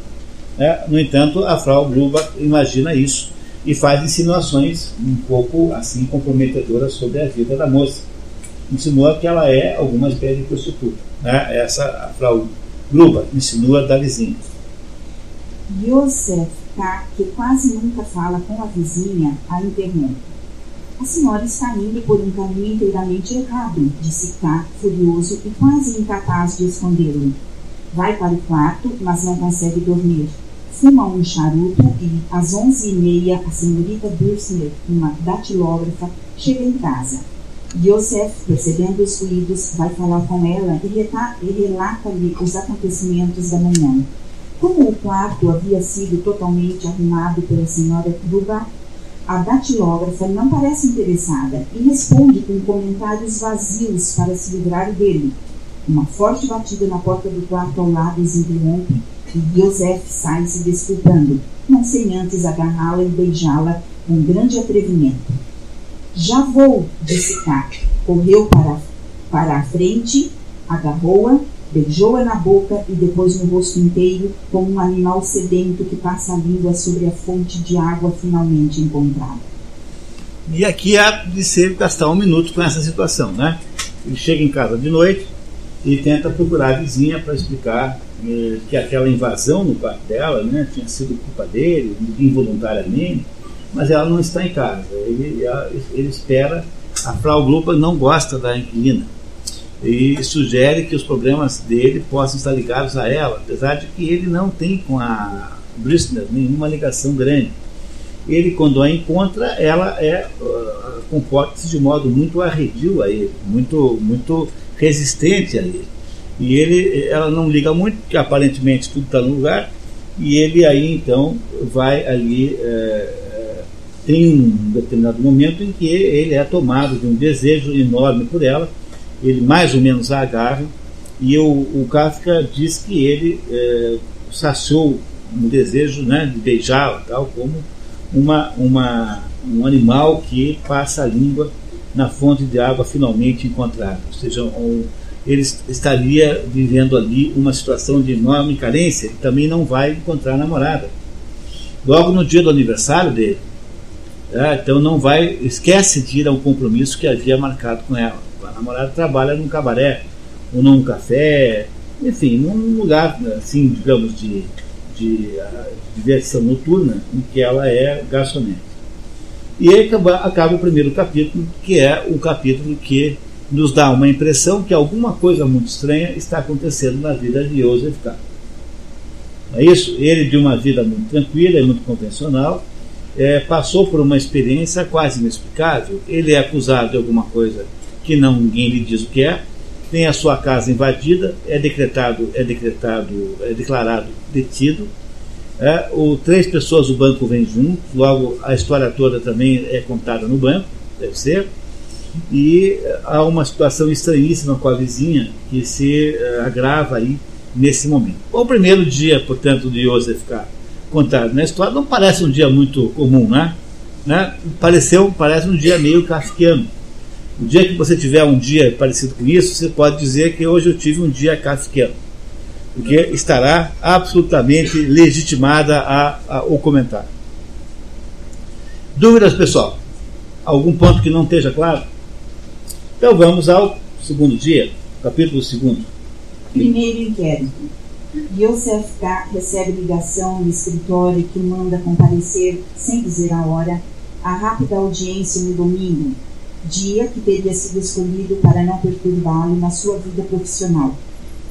É, no entanto, a Frau Grubach imagina isso e faz insinuações um pouco assim comprometedoras sobre a vida da moça. Insinua que ela é alguma espécie de prostituta. Né? Essa a Frau Grubach insinua da vizinha. Josef K., que quase nunca fala com a vizinha, a interrompe. A senhora está indo por um caminho inteiramente errado, disse K, furioso e quase incapaz de escondê-lo. Vai para o quarto, mas não consegue dormir fuma um charuto e, às onze e meia, a senhorita Bursner, uma datilógrafa, chega em casa. Joseph, percebendo os ruídos, vai falar com ela e relata-lhe os acontecimentos da manhã. Como o quarto havia sido totalmente arrumado pela senhora Duba, a datilógrafa não parece interessada e responde com comentários vazios para se livrar dele. Uma forte batida na porta do quarto ao lado os interrompe e Joseph sai se desculpando, não sem antes agarrá-la e beijá-la com grande atrevimento. Já vou, disse K. Correu para, para a frente, agarrou-a, beijou-a na boca e depois no rosto inteiro, como um animal sedento que passa a língua sobre a fonte de água finalmente encontrada. E aqui há de ser gastar um minuto com essa situação, né? Ele chega em casa de noite e tenta procurar a vizinha para explicar eh, que aquela invasão no quarto dela né, tinha sido culpa dele, involuntariamente, mas ela não está em casa. Ele, ele espera, a Frau Grupa não gosta da inquilina e sugere que os problemas dele possam estar ligados a ela, apesar de que ele não tem com a Bristner nenhuma ligação grande. Ele, quando a encontra, ela é uh, comporta-se de modo muito arredio a ele, muito, muito resistente a ele. E ele, ela não liga muito, porque aparentemente tudo está no lugar, e ele aí então vai ali. É, tem um determinado momento em que ele é tomado de um desejo enorme por ela, ele mais ou menos a agarra, e o, o Kafka diz que ele é, saciou um desejo né, de beijá-la, tal como uma, uma, um animal que passa a língua na fonte de água finalmente encontrada. Ou seja, um, ele estaria vivendo ali uma situação de enorme carência e também não vai encontrar namorada. Logo no dia do aniversário dele, é, então não vai, esquece de ir ao compromisso que havia marcado com ela. A namorada trabalha num cabaré, ou num café, enfim, num lugar, assim, digamos, de, de, de diversão noturna, em que ela é garçonete. E aí acaba, acaba o primeiro capítulo, que é o capítulo que nos dá uma impressão que alguma coisa muito estranha está acontecendo na vida de Joseph K. É isso? Ele, de uma vida muito tranquila e muito convencional, é, passou por uma experiência quase inexplicável. Ele é acusado de alguma coisa que não ninguém lhe diz o que é, tem a sua casa invadida, é decretado, é decretado, é declarado detido. É, o, três pessoas do banco vêm junto, logo a história toda também é contada no banco, deve ser e há uma situação estranhíssima com a vizinha que se uh, agrava aí nesse momento. O primeiro dia, portanto, de Joseph ficar contado na história não parece um dia muito comum, né? né? Pareceu, parece um dia meio kafkiano. O dia que você tiver um dia parecido com isso, você pode dizer que hoje eu tive um dia kafkiano, porque estará absolutamente legitimada a, a, o comentário. Dúvidas, pessoal? Algum ponto que não esteja claro? Então vamos ao segundo dia, capítulo segundo. Primeiro inquérito. Yosef K. recebe ligação do escritório que manda comparecer, sem dizer a hora, à rápida audiência no domingo, dia que teria sido escolhido para não perturbá-lo na sua vida profissional.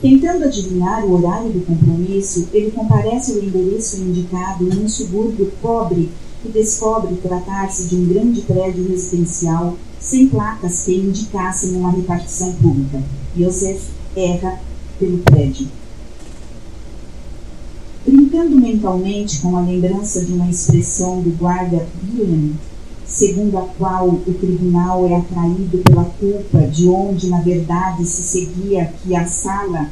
Tentando adivinhar o horário do compromisso, ele comparece ao endereço indicado em um subúrbio pobre que descobre tratar-se de um grande prédio residencial sem placas que indicassem uma repartição pública. Joseph erra pelo prédio. Brincando mentalmente com a lembrança de uma expressão do guarda William, segundo a qual o tribunal é atraído pela culpa, de onde, na verdade, se seguia que a sala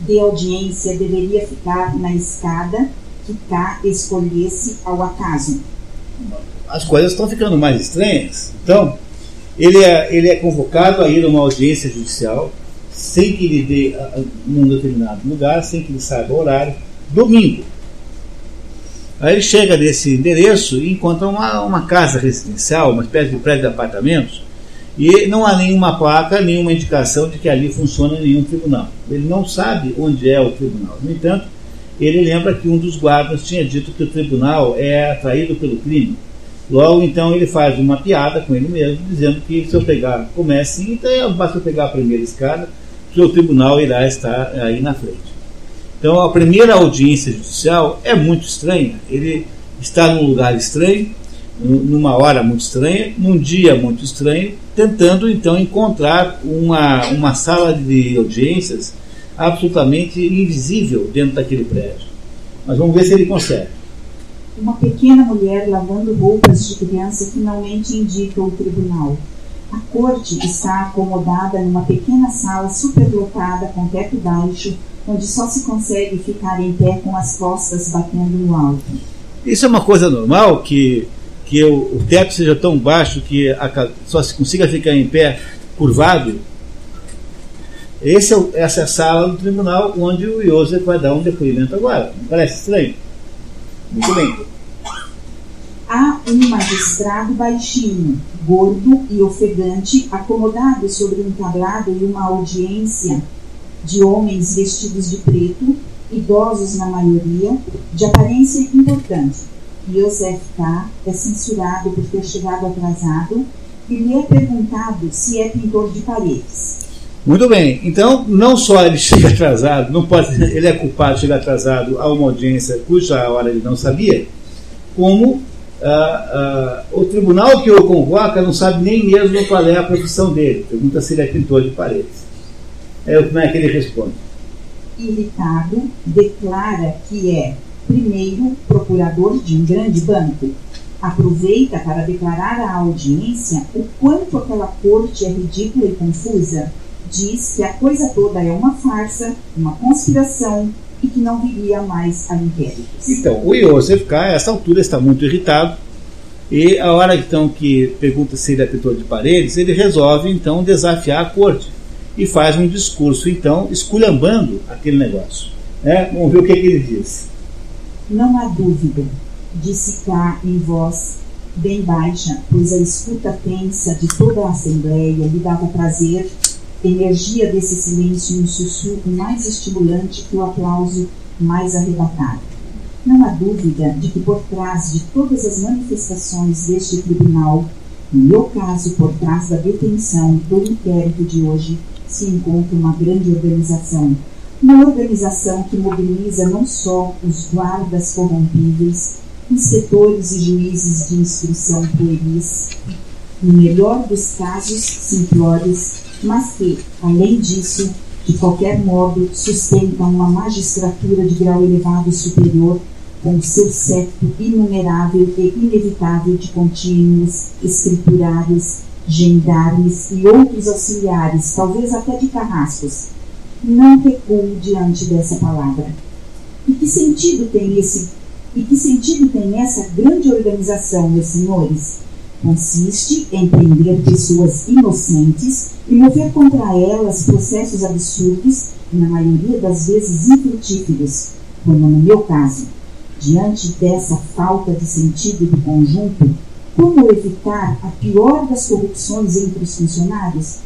de audiência deveria ficar na escada que cá escolhesse ao acaso. As coisas estão ficando mais estranhas. Então, ele é, ele é convocado a ir a uma audiência judicial sem que ele dê num determinado lugar, sem que ele saiba o horário, domingo. Aí ele chega nesse endereço e encontra uma, uma casa residencial, uma espécie de prédio de apartamentos, e não há nenhuma placa, nenhuma indicação de que ali funciona nenhum tribunal. Ele não sabe onde é o tribunal. No entanto, ele lembra que um dos guardas tinha dito que o tribunal é atraído pelo crime. Logo, então, ele faz uma piada com ele mesmo, dizendo que se eu pegar, comece, então basta eu pegar a primeira escada, que o tribunal irá estar aí na frente. Então, a primeira audiência judicial é muito estranha. Ele está num lugar estranho, numa hora muito estranha, num dia muito estranho, tentando então encontrar uma, uma sala de audiências absolutamente invisível dentro daquele prédio. Mas vamos ver se ele consegue. Uma pequena mulher lavando roupas de criança finalmente indica o tribunal. A corte está acomodada numa pequena sala superlotada com teto baixo, onde só se consegue ficar em pé com as costas batendo no alto. Isso é uma coisa normal que que o, o teto seja tão baixo que a, só se consiga ficar em pé curvado. Esse é, essa é a sala do tribunal onde o Joseph vai dar um depoimento agora. Não parece estranho? Muito bem. Há um magistrado baixinho, gordo e ofegante, acomodado sobre um tablado e uma audiência de homens vestidos de preto, idosos na maioria, de aparência importante Yosef K. é censurado por ter chegado atrasado e lhe é perguntado se é pintor de paredes. Muito bem, então não só ele chega atrasado, não pode, ele é culpado de chegar atrasado a uma audiência cuja hora ele não sabia, como ah, ah, o tribunal que o convoca não sabe nem mesmo qual é a profissão dele. Pergunta se ele é pintor de paredes. É, como é que ele responde? Irritado, declara que é primeiro procurador de um grande banco, aproveita para declarar à audiência o quanto aquela corte é ridícula e confusa. Diz que a coisa toda é uma farsa, uma conspiração e que não viria mais a inquéritos. Então, o Joseph K, a essa altura, está muito irritado. E a hora então que pergunta se ele é pintor de paredes, ele resolve então desafiar a corte e faz um discurso então esculhambando aquele negócio. Né? Vamos ver o que, que ele diz. Não há dúvida, disse cá em voz bem baixa, pois a escuta tensa de toda a assembleia lhe dava prazer, energia desse silêncio um sussurro mais estimulante que o aplauso mais arrebatado. Não há dúvida de que por trás de todas as manifestações deste tribunal, no meu caso, por trás da detenção do inquérito de hoje, se encontra uma grande organização. Uma organização que mobiliza não só os guardas corrompíveis, inspetores e juízes de instrução pueris, no melhor dos casos simplórios, mas que, além disso, de qualquer modo, sustentam uma magistratura de grau elevado superior com seu século inumerável e inevitável de contínuos, escriturários, gendarmes e outros auxiliares, talvez até de carrascos, não recuo diante dessa palavra. E que sentido tem esse e que sentido tem essa grande organização, meus senhores? Consiste em prender pessoas inocentes e mover contra elas processos absurdos e, na maioria das vezes, infrutíferos, como no meu caso. Diante dessa falta de sentido do conjunto, como evitar a pior das corrupções entre os funcionários?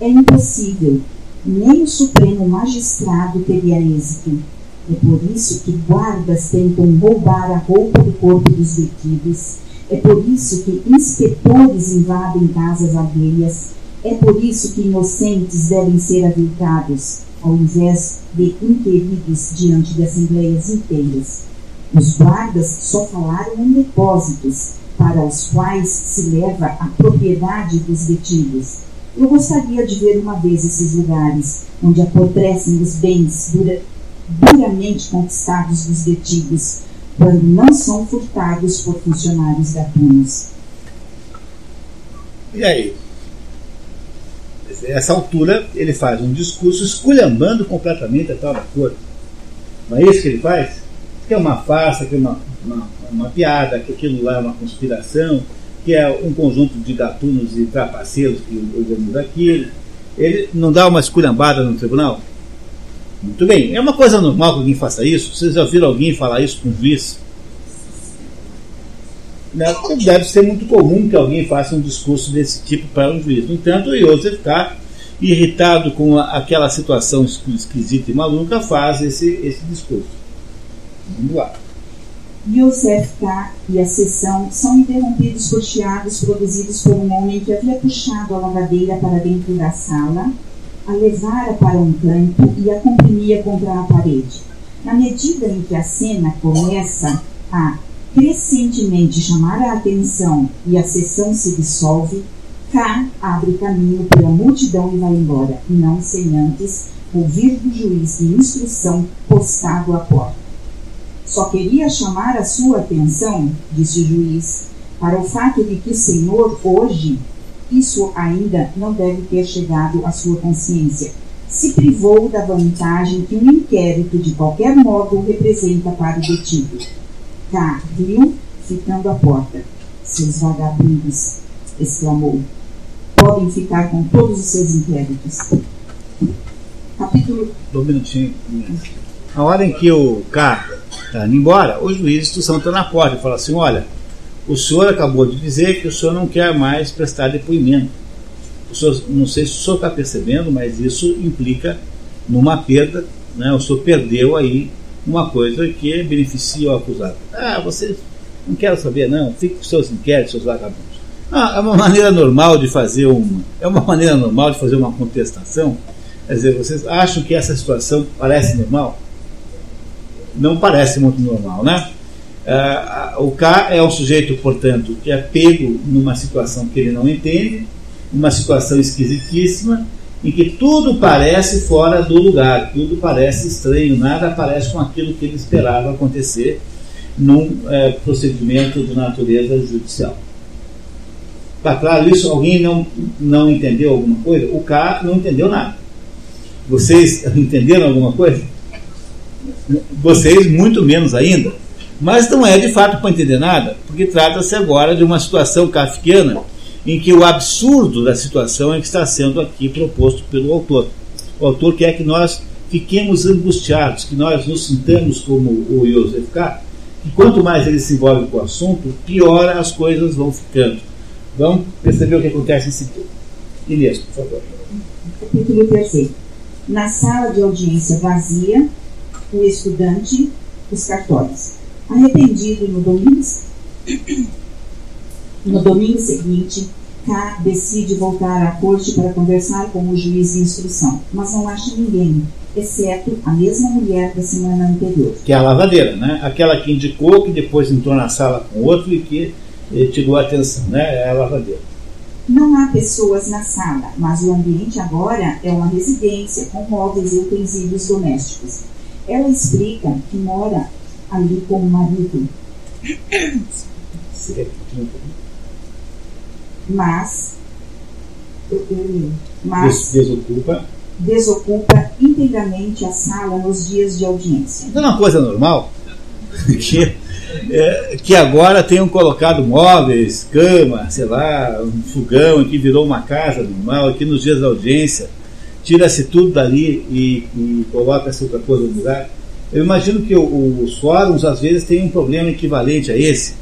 É impossível, nem o Supremo Magistrado teria êxito. É por isso que guardas tentam roubar a roupa do corpo dos detidos. É por isso que inspetores invadem casas alheias. É por isso que inocentes devem ser aviltados, ao invés de inquiridos diante de assembleias inteiras. Os guardas só falaram em depósitos, para os quais se leva a propriedade dos detidos. Eu gostaria de ver uma vez esses lugares, onde apodrecem os bens dura, duramente conquistados dos detidos, quando não são furtados por funcionários gatunos. E aí? Nessa altura, ele faz um discurso esculhambando completamente a tal da corte. Não é isso que ele faz? Que é uma farsa, que é uma, uma, uma piada, que aquilo lá é uma conspiração, que é um conjunto de gatunos e trapaceiros que organizam aquilo. Ele não dá uma esculhambada no tribunal? Muito bem. É uma coisa normal que alguém faça isso? Vocês já ouviram alguém falar isso com um juiz? Deve ser muito comum que alguém faça um discurso desse tipo para um juiz. No entanto, Joseph ficar irritado com aquela situação esquisita e maluca, faz esse, esse discurso. Vamos lá. Yosef K. e a sessão são interrompidos por chiados produzidos por um homem que havia puxado a lavadeira para dentro da sala, a levara para um canto e a comprimia contra a parede. Na medida em que a cena começa a crescentemente chamar a atenção e a sessão se dissolve, K abre caminho pela multidão e vai embora, não sem antes ouvir do juiz de instrução postado à porta. Só queria chamar a sua atenção, disse o juiz, para o fato de que Senhor hoje, isso ainda não deve ter chegado à sua consciência, se privou da vantagem que um inquérito de qualquer modo representa para o detido. K viu ficando à porta. Seus vagabundos, exclamou podem ficar com todos os seus inquéritos. Capítulo. Um minutinho. A hora em que o K está indo embora, o juiz de instrução está na porta e fala assim: Olha, o senhor acabou de dizer que o senhor não quer mais prestar depoimento. O senhor, não sei se o senhor está percebendo, mas isso implica numa perda. Né? O senhor perdeu aí uma coisa que beneficia o acusado. Ah, você não quero saber, não. Fique com seus inquéritos, seus vagabundos. Ah, é uma maneira normal de fazer uma, é uma maneira normal de fazer uma contestação. Quer dizer, vocês acham que essa situação parece normal? Não parece muito normal, né? Ah, o K é um sujeito, portanto, que é pego numa situação que ele não entende, uma situação esquisitíssima, em que tudo parece fora do lugar, tudo parece estranho, nada parece com aquilo que ele esperava acontecer num é, procedimento de natureza judicial. Está claro isso? Alguém não, não entendeu alguma coisa? O K não entendeu nada. Vocês entenderam alguma coisa? Vocês, muito menos ainda. Mas não é de fato para entender nada, porque trata-se agora de uma situação kafkiana em que o absurdo da situação é que está sendo aqui proposto pelo autor. O autor quer que nós fiquemos angustiados, que nós nos sintamos como o Joseph K, que quanto mais ele se envolve com o assunto, pior as coisas vão ficando. Vamos perceber o que acontece em seguida. Inês, por favor. Capítulo 3. Na sala de audiência vazia, o estudante, os cartórios. Arrependido no domingo, no domingo seguinte, K decide voltar à corte para conversar com o juiz de instrução, mas não acha ninguém, exceto a mesma mulher da semana anterior. Que é a lavadeira, né? Aquela que indicou, que depois entrou na sala com outro e que tirou a atenção, né? É a lavadeira. Não há pessoas na sala, mas o ambiente agora é uma residência com móveis e utensílios domésticos. Ela explica que mora ali com o marido. Mas, mas desocupa. desocupa integramente a sala nos dias de audiência. Então é uma coisa normal que é, que agora tenham colocado móveis, cama, sei lá, um fogão que virou uma casa normal, aqui nos dias da audiência, tira-se tudo dali e, e coloca-se outra coisa no lugar. Eu imagino que o, os fóruns às vezes têm um problema equivalente a esse,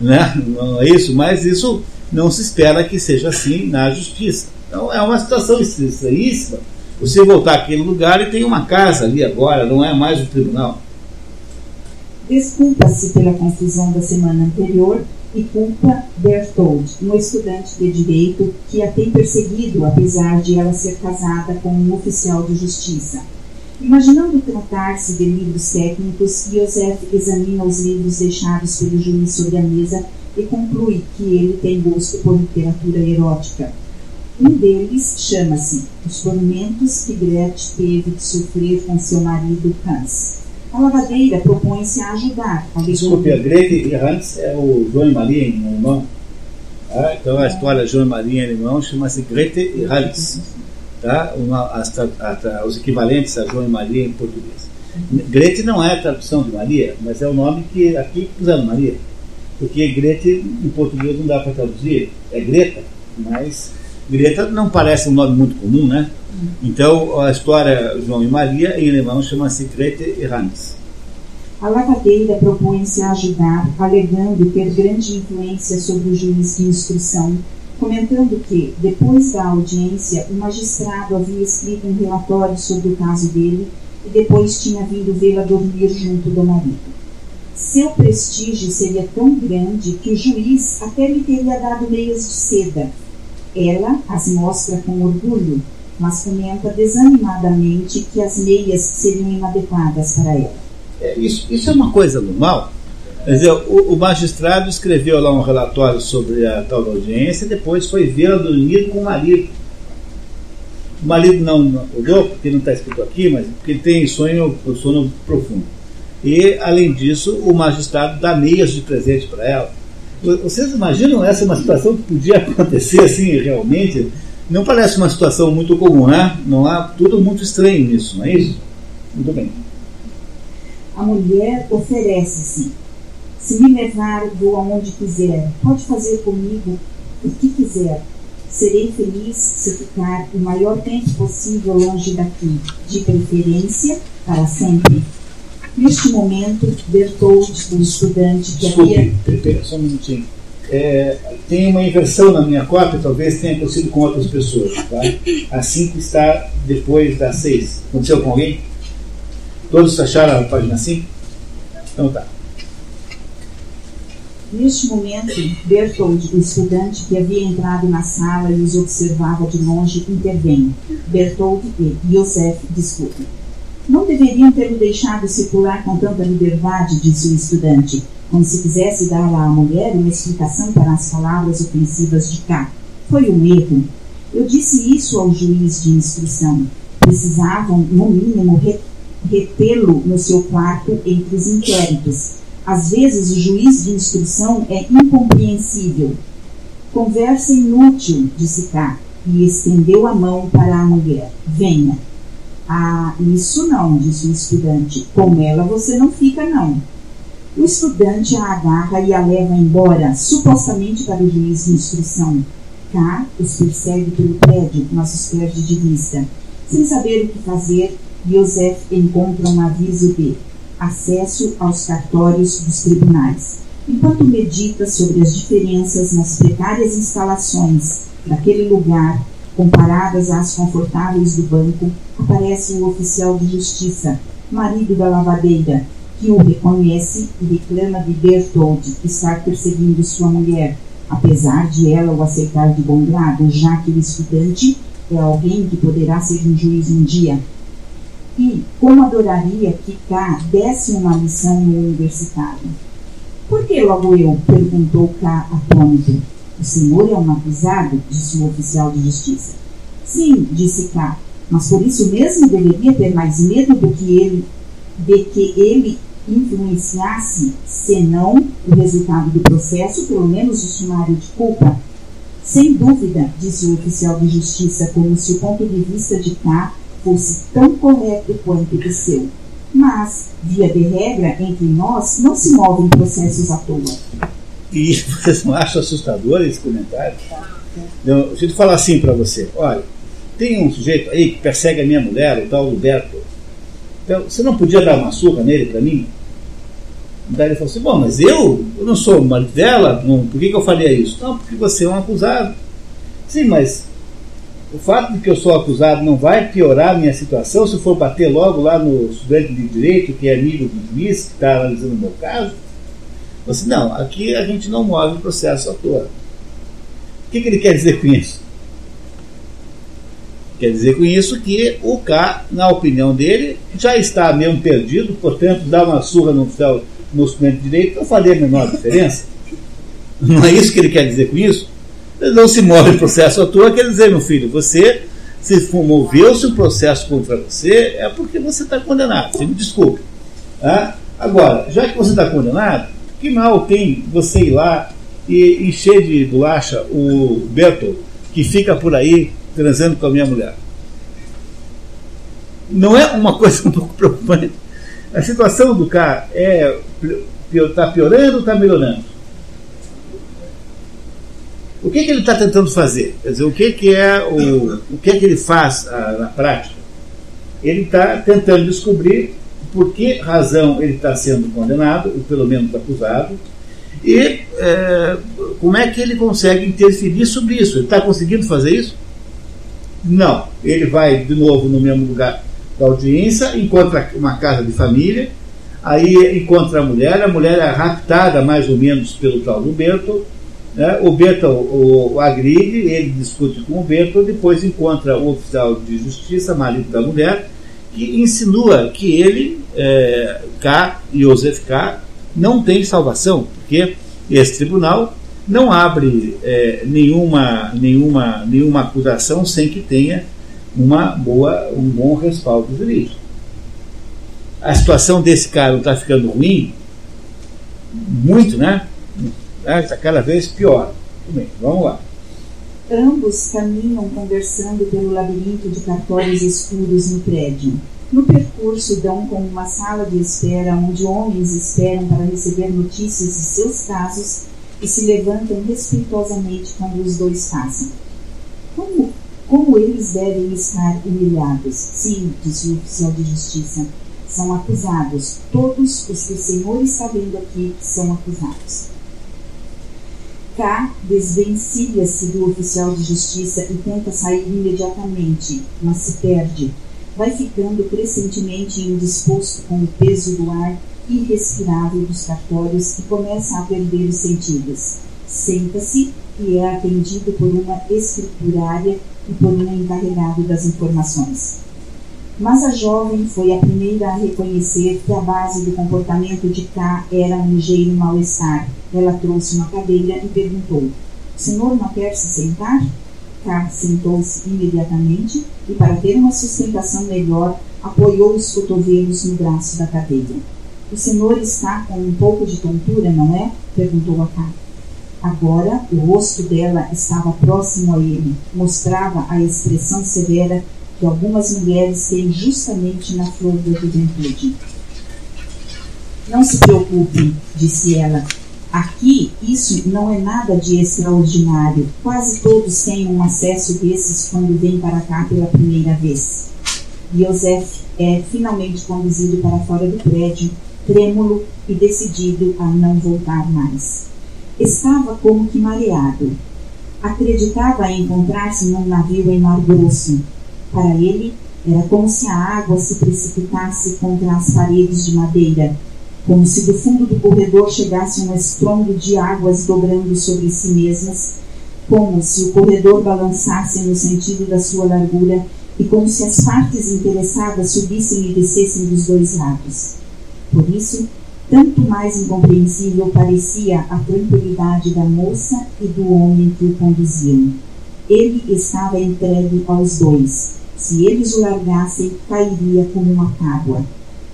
né? não é isso? Mas isso não se espera que seja assim na justiça. Então é uma situação estranhíssima você voltar àquele lugar e tem uma casa ali agora, não é mais um tribunal. Desculpa-se pela confusão da semana anterior e culpa Berthold, um estudante de direito que a tem perseguido apesar de ela ser casada com um oficial de justiça. Imaginando tratar-se de livros técnicos, Joseph examina os livros deixados pelo juiz sobre a mesa e conclui que ele tem gosto por literatura erótica. Um deles chama-se Os Tormentos que Gretchen teve de sofrer com seu marido Hans. A lavadeira propõe-se a ajudar. Desculpe, a Grete e Hans é o João e Maria em alemão. Ah, então a história João e Maria em alemão chama-se Grete e Hans. Tá? Uma, as, a, a, os equivalentes a João e Maria em português. Grete não é a tradução de Maria, mas é o nome que aqui puseram Maria. Porque Grete em português não dá para traduzir, é Greta, mas Greta não parece um nome muito comum, né? Então, a história João e Maria, em alemão, chama-se Grete e Hans. A lavadeira propõe-se a ajudar, alegando ter grande influência sobre o juiz de instrução, comentando que, depois da audiência, o magistrado havia escrito um relatório sobre o caso dele e depois tinha vindo vê-la dormir junto do marido. Seu prestígio seria tão grande que o juiz até lhe teria dado meias de seda. Ela as mostra com orgulho, mas comenta desanimadamente que as meias seriam inadequadas para ela. É, isso, isso é uma coisa normal. Quer dizer, o, o, magistrado escreveu lá um relatório sobre a tal audiência e depois foi vê-la dormir com o marido. O marido não acordou, porque não está escrito aqui, mas porque ele tem sonho, sono profundo. E, além disso, o magistrado dá meias de presente para ela. Vocês imaginam essa uma situação que podia acontecer assim realmente? Não parece uma situação muito comum, né? Não há tudo muito estranho nisso, não é isso? Muito bem. A mulher oferece-se. Se me levar, vou aonde quiser. Pode fazer comigo o que quiser. Serei feliz se ficar o maior tempo possível longe daqui, de preferência para sempre. Neste momento, Bertold, o estudante que Desculpe, havia. Só um minutinho. É, tem uma inversão na minha cópia, talvez tenha acontecido com outras pessoas. Tá? A 5 está depois da 6. Aconteceu com alguém? Todos acharam a página 5? Então tá. Neste momento, Bertold, o estudante que havia entrado na sala e os observava de longe, intervém. Bertold e Joseph discutem. Deveriam ter o deixado circular com tanta liberdade, disse o estudante, como se quisesse dar à mulher uma explicação para as palavras ofensivas de cá. Foi um erro. Eu disse isso ao juiz de instrução. Precisavam, no mínimo, retê-lo no seu quarto entre os inquéritos. Às vezes, o juiz de instrução é incompreensível. Conversa inútil, disse Cá, e estendeu a mão para a mulher. Venha. Ah, isso não, disse o estudante. Com ela você não fica, não. O estudante a agarra e a leva embora, supostamente para o juiz de instrução. K os persegue pelo prédio, mas os perde de vista. Sem saber o que fazer, Joseph encontra um aviso de acesso aos cartórios dos tribunais. Enquanto medita sobre as diferenças nas precárias instalações daquele lugar comparadas às confortáveis do banco, aparece um oficial de justiça, marido da lavadeira, que o reconhece e reclama de Bertold estar perseguindo sua mulher, apesar de ela o aceitar de bom grado, já que o estudante é alguém que poderá ser um juiz um dia. E como adoraria que K desse uma lição no universitário. Por que logo eu? perguntou K atônito. O senhor é um acusado? disse o oficial de justiça. Sim, disse K, mas por isso mesmo deveria ter mais medo do que ele, de que ele influenciasse, senão o resultado do processo, pelo menos o sumário de culpa. Sem dúvida, disse o oficial de justiça, como se o ponto de vista de K fosse tão correto quanto o seu. Mas, via de regra, entre nós não se movem processos à toa. E vocês não acham assustador esse comentário? Eu, deixa eu falar assim para você: olha, tem um sujeito aí que persegue a minha mulher, o tal Roberto. Então, você não podia dar uma surra nele para mim? Daí ele falou assim: Bom, mas eu, eu não sou o marido dela, não, por que, que eu faria isso? Não, porque você é um acusado. Sim, mas o fato de que eu sou acusado não vai piorar a minha situação se eu for bater logo lá no estudante de direito, que é amigo do juiz, que está analisando o meu caso? Você, não, aqui a gente não move o processo à toa. O que, que ele quer dizer com isso? O Quer dizer com isso que o K, na opinião dele, já está mesmo perdido, portanto, dá uma surra no no de direito não faria a menor diferença. Não é isso que ele quer dizer com isso? Ele não se move em processo à toa, quer dizer, meu filho, você se moveu-se um processo contra você, é porque você está condenado. Você me desculpe. Ah? Agora, já que você está condenado, que mal tem você ir lá e encher de bolacha o Beto, que fica por aí transando com a minha mulher? Não é uma coisa um pouco preocupante? A situação do cara é está piorando ou está melhorando? O que, que ele está tentando fazer? Quer dizer, o que, que é o, o que, que ele faz ah, na prática? Ele está tentando descobrir por que razão ele está sendo condenado, ou pelo menos acusado, e é, como é que ele consegue interferir sobre isso. Ele está conseguindo fazer isso? Não. Ele vai de novo no mesmo lugar da audiência, encontra uma casa de família, aí encontra a mulher, a mulher é raptada mais ou menos pelo tal do né? o Bento o, o agride, ele discute com o Bento, depois encontra o oficial de justiça, marido da mulher, que insinua que ele, é, K, Joseph K, não tem salvação, porque esse tribunal não abre é, nenhuma, nenhuma, nenhuma acusação sem que tenha uma boa, um bom respaldo jurídico. A situação desse cara está ficando ruim, muito, né? Está cada vez pior. Vamos lá. Ambos caminham conversando pelo labirinto de cartórios escuros no prédio. No percurso, dão como uma sala de espera onde homens esperam para receber notícias de seus casos e se levantam respeitosamente quando os dois passam. Como como eles devem estar humilhados? Sim, disse o oficial de justiça. São acusados. Todos os que o Senhor está vendo aqui são acusados. K desvencilha-se do oficial de justiça e tenta sair imediatamente, mas se perde. Vai ficando crescentemente indisposto com o peso do ar irrespirável dos cartórios e começa a perder os sentidos. Senta-se e é atendido por uma escriturária e por um encarregado das informações. Mas a jovem foi a primeira a reconhecer que a base do comportamento de K era um ligeiro mal-estar. Ela trouxe uma cadeira e perguntou: senhor não quer se sentar? K sentou-se imediatamente e, para ter uma sustentação melhor, apoiou os cotovelos no braço da cadeira. O senhor está com um pouco de tontura, não é? perguntou a K. Agora o rosto dela estava próximo a ele, mostrava a expressão severa que algumas mulheres têm justamente na flor da juventude. Não se preocupe, disse ela. Aqui isso não é nada de extraordinário. Quase todos têm um acesso desses quando vêm para cá pela primeira vez. Joseph é finalmente conduzido para fora do prédio, trêmulo e decidido a não voltar mais. Estava como que mareado. Acreditava encontrar-se num navio em mar grosso. Para ele, era como se a água se precipitasse contra as paredes de madeira, como se do fundo do corredor chegasse um estrondo de águas dobrando sobre si mesmas, como se o corredor balançasse no sentido da sua largura e como se as partes interessadas subissem e descessem dos dois lados. Por isso, tanto mais incompreensível parecia a tranquilidade da moça e do homem que o conduziam. Ele estava entregue aos dois. Se eles o largassem, cairia como uma tábua.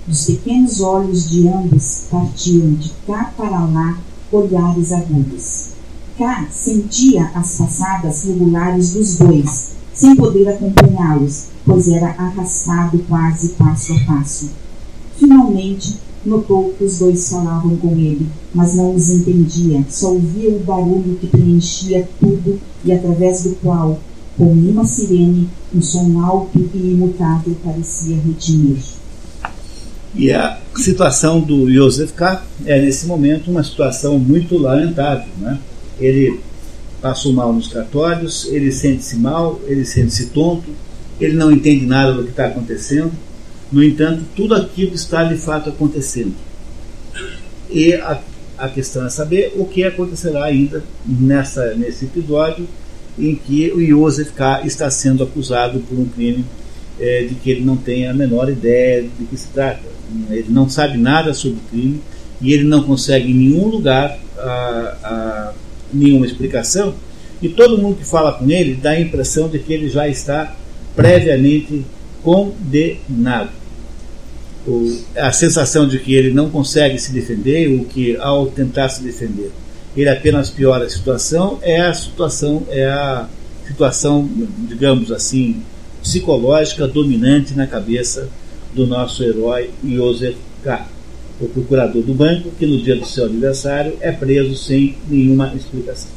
Dos pequenos olhos de ambos partiam de cá para lá olhares agudos. Cá sentia as passadas regulares dos dois, sem poder acompanhá-los, pois era arrastado quase passo a passo. Finalmente, Notou que os dois falavam com ele, mas não os entendia, só ouvia o barulho que preenchia tudo e através do qual, como uma sirene, um som alto e imutável parecia retinir. E a situação do Joseph K. é, nesse momento, uma situação muito lamentável. Né? Ele passou mal nos cartórios, ele sente-se mal, ele sente-se tonto, ele não entende nada do que está acontecendo no entanto, tudo aquilo está de fato acontecendo. E a, a questão é saber o que acontecerá ainda nessa, nesse episódio em que o Joseph K. está sendo acusado por um crime é, de que ele não tem a menor ideia de que se trata. Ele não sabe nada sobre o crime e ele não consegue em nenhum lugar a, a, nenhuma explicação. E todo mundo que fala com ele dá a impressão de que ele já está previamente condenado. O, a sensação de que ele não consegue se defender, ou que ao tentar se defender ele apenas piora a situação, é a situação, é a situação, digamos assim, psicológica dominante na cabeça do nosso herói Joseph K., o procurador do banco, que no dia do seu aniversário é preso sem nenhuma explicação.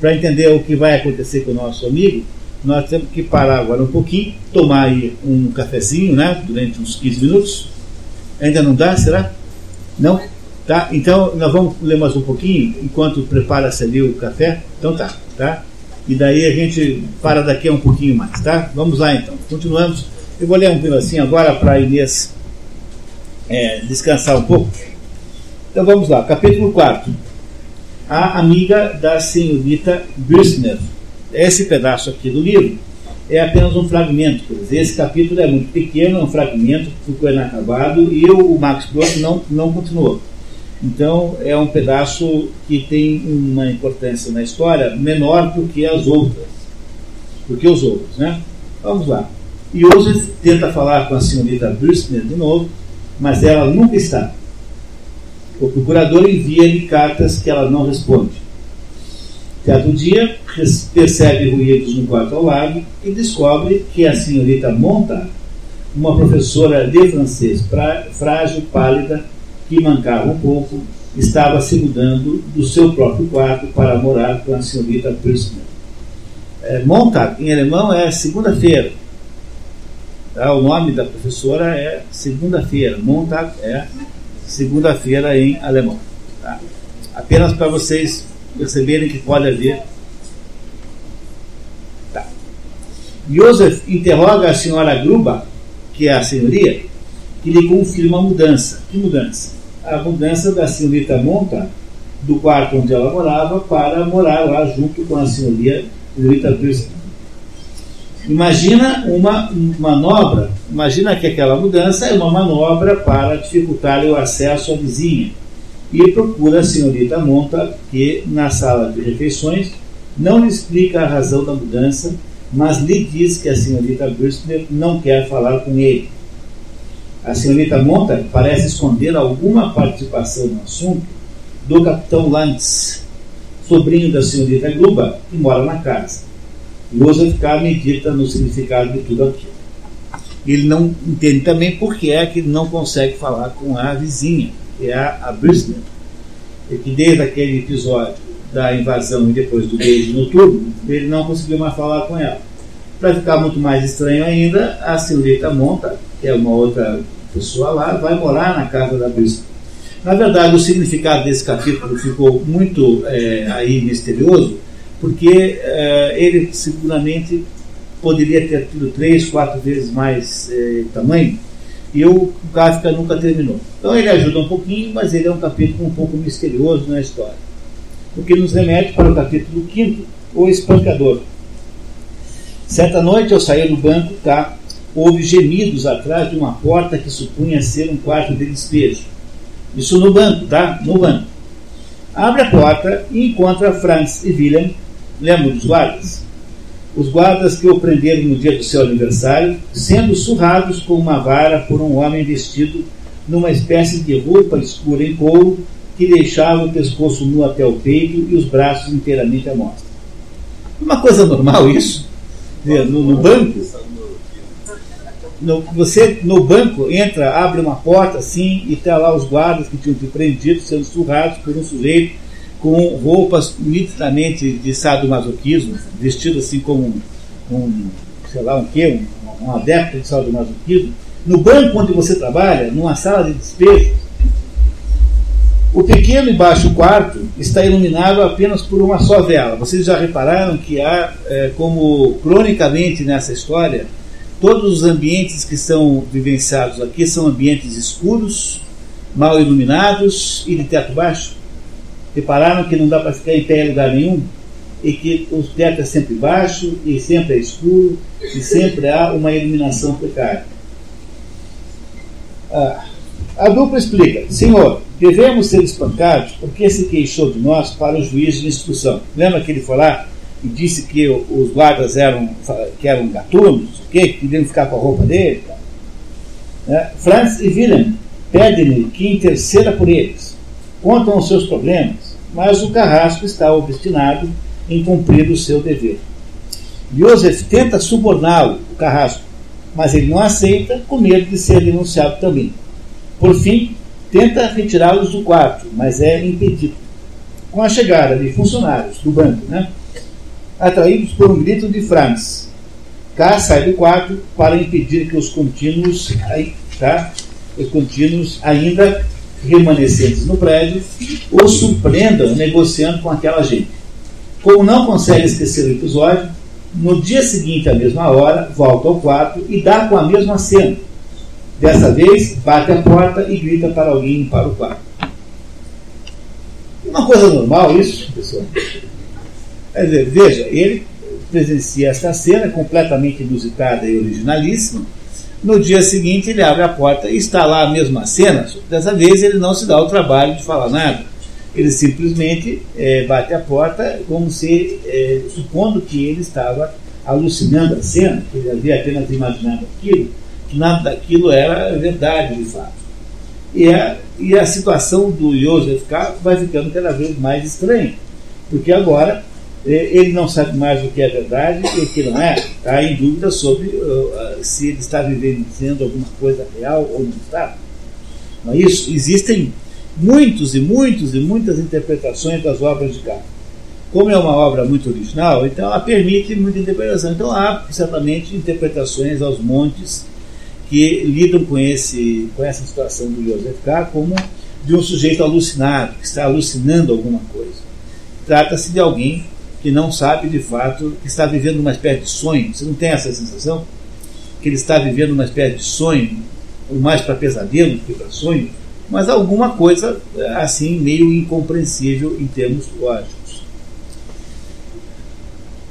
Para entender o que vai acontecer com o nosso amigo, nós temos que parar agora um pouquinho, tomar aí um cafezinho, né, durante uns 15 minutos. Ainda não dá, será? Não? Tá? Então nós vamos ler mais um pouquinho enquanto prepara-se ali o café. Então tá, tá? E daí a gente para daqui a um pouquinho mais, tá? Vamos lá então. Continuamos. Eu vou ler um pedacinho agora para Inês é, descansar um pouco. Então vamos lá, capítulo 4. A amiga da senhorita Bürsner. Esse pedaço aqui do livro é apenas um fragmento. Esse capítulo é muito pequeno, é um fragmento que ficou inacabado e o Max Brooks não, não continuou. Então, é um pedaço que tem uma importância na história menor do que as outras, do que os outros, né? Vamos lá. Joseph tenta falar com a senhorita Brüssner de novo, mas ela nunca está. O procurador envia-lhe cartas que ela não responde. Certo dia, percebe ruídos no quarto ao lado e descobre que a senhorita Monta, uma professora de francês frágil, pálida, que mancava um pouco, estava se mudando do seu próprio quarto para morar com a senhorita Priestner. É, Montag, em alemão, é segunda-feira. Tá? O nome da professora é segunda-feira. Montag é segunda-feira em alemão. Tá? Apenas para vocês perceberem que pode haver. Tá. Joseph interroga a senhora Gruba, que é a senhoria, que lhe confirma a mudança. Que mudança? A mudança da senhorita Monta do quarto onde ela morava para morar lá junto com a senhorita Wilson. Imagina uma manobra, imagina que aquela mudança é uma manobra para dificultar o acesso à vizinha. E procura a senhorita Monta, que na sala de refeições não lhe explica a razão da mudança, mas lhe diz que a senhorita Bristner não quer falar com ele. A senhorita Monta parece esconder alguma participação no assunto do capitão Lantz, sobrinho da senhorita Gluba, que mora na casa. Joseph K. medita no significado de tudo aquilo. Ele não entende também por que é que ele não consegue falar com a vizinha, que é a, a Brisbane, que desde aquele episódio da invasão e depois do beijo noturno, ele não conseguiu mais falar com ela. Para ficar muito mais estranho ainda, a senhorita Monta, é uma outra pessoa lá, vai morar na casa da Brisbane. Na verdade, o significado desse capítulo ficou muito é, aí misterioso, porque é, ele seguramente poderia ter tido três, quatro vezes mais é, tamanho, e o Kafka nunca terminou. Então ele ajuda um pouquinho, mas ele é um capítulo um pouco misterioso na história. O que nos remete para o capítulo 5, O Espancador. Certa noite eu saí do banco, tá? Houve gemidos atrás de uma porta que supunha ser um quarto de despejo. Isso no banco, tá? No banco. Abre a porta e encontra Franz e Wilhelm, lembra dos guardas? Os guardas que o prenderam no dia do seu aniversário, sendo surrados com uma vara por um homem vestido numa espécie de roupa escura em couro que deixava o pescoço nu até o peito e os braços inteiramente à mostra. Uma coisa normal isso? No, no banco? No, você no banco entra, abre uma porta assim e está lá os guardas que tinham te prendido sendo surrados por um sujeito com roupas nitidamente de sadomasoquismo, vestido assim como um, um sei lá um quê, um, um adepto de sadomasoquismo. No banco onde você trabalha, numa sala de despejo, o pequeno e baixo quarto está iluminado apenas por uma só vela. Vocês já repararam que há, é, como cronicamente nessa história, Todos os ambientes que são vivenciados aqui são ambientes escuros, mal iluminados e de teto baixo. Repararam que não dá para ficar em pé em lugar nenhum? e que o teto é sempre baixo e sempre é escuro e sempre há uma iluminação precária. Ah, a dupla explica: Senhor, devemos ser espancados porque se queixou de nós para o juiz de instrução. Lembra que ele foi lá e disse que os guardas eram, que eram gatunos, que queriam ficar com a roupa dele? Né? Franz e Willem pedem-lhe que interceda por eles. Contam os seus problemas, mas o carrasco está obstinado em cumprir o seu dever. Joseph tenta suborná-lo, o carrasco, mas ele não aceita, com medo de ser denunciado também. Por fim, tenta retirá-los do quarto, mas é impedido. Com a chegada de funcionários do banco, né, atraídos por um grito de Franz, K sai do quarto para impedir que os contínuos, tá, os contínuos ainda remanescentes no prédio o surpreendam negociando com aquela gente. Como não consegue esquecer o episódio, no dia seguinte, à mesma hora, volta ao quarto e dá com a mesma cena. Dessa vez, bate a porta e grita para alguém para o quarto. Uma coisa normal isso, pessoal. Quer dizer, veja, ele presencia esta cena completamente inusitada e originalíssima. No dia seguinte, ele abre a porta e está lá a mesma cena. Dessa vez, ele não se dá o trabalho de falar nada ele simplesmente é, bate a porta como se, é, supondo que ele estava alucinando a cena, que ele havia apenas imaginado aquilo, que nada daquilo era verdade de fato. E a, e a situação do Joseph K. vai ficando cada vez mais estranha, porque agora ele não sabe mais o que é verdade e o que não é, está em dúvida sobre uh, se ele está vivendo alguma coisa real ou não está. Não é isso? Existem muitos e muitos e muitas interpretações das obras de Kafka. Como é uma obra muito original, então ela permite muita interpretação. Então há certamente interpretações aos montes que lidam com, esse, com essa situação do Joseph K. como de um sujeito alucinado, que está alucinando alguma coisa. Trata-se de alguém que não sabe de fato, que está vivendo uma espécie de sonho. Você não tem essa sensação? Que ele está vivendo uma espécie de sonho, ou mais para pesadelo do que para sonho? mas alguma coisa assim meio incompreensível em termos lógicos.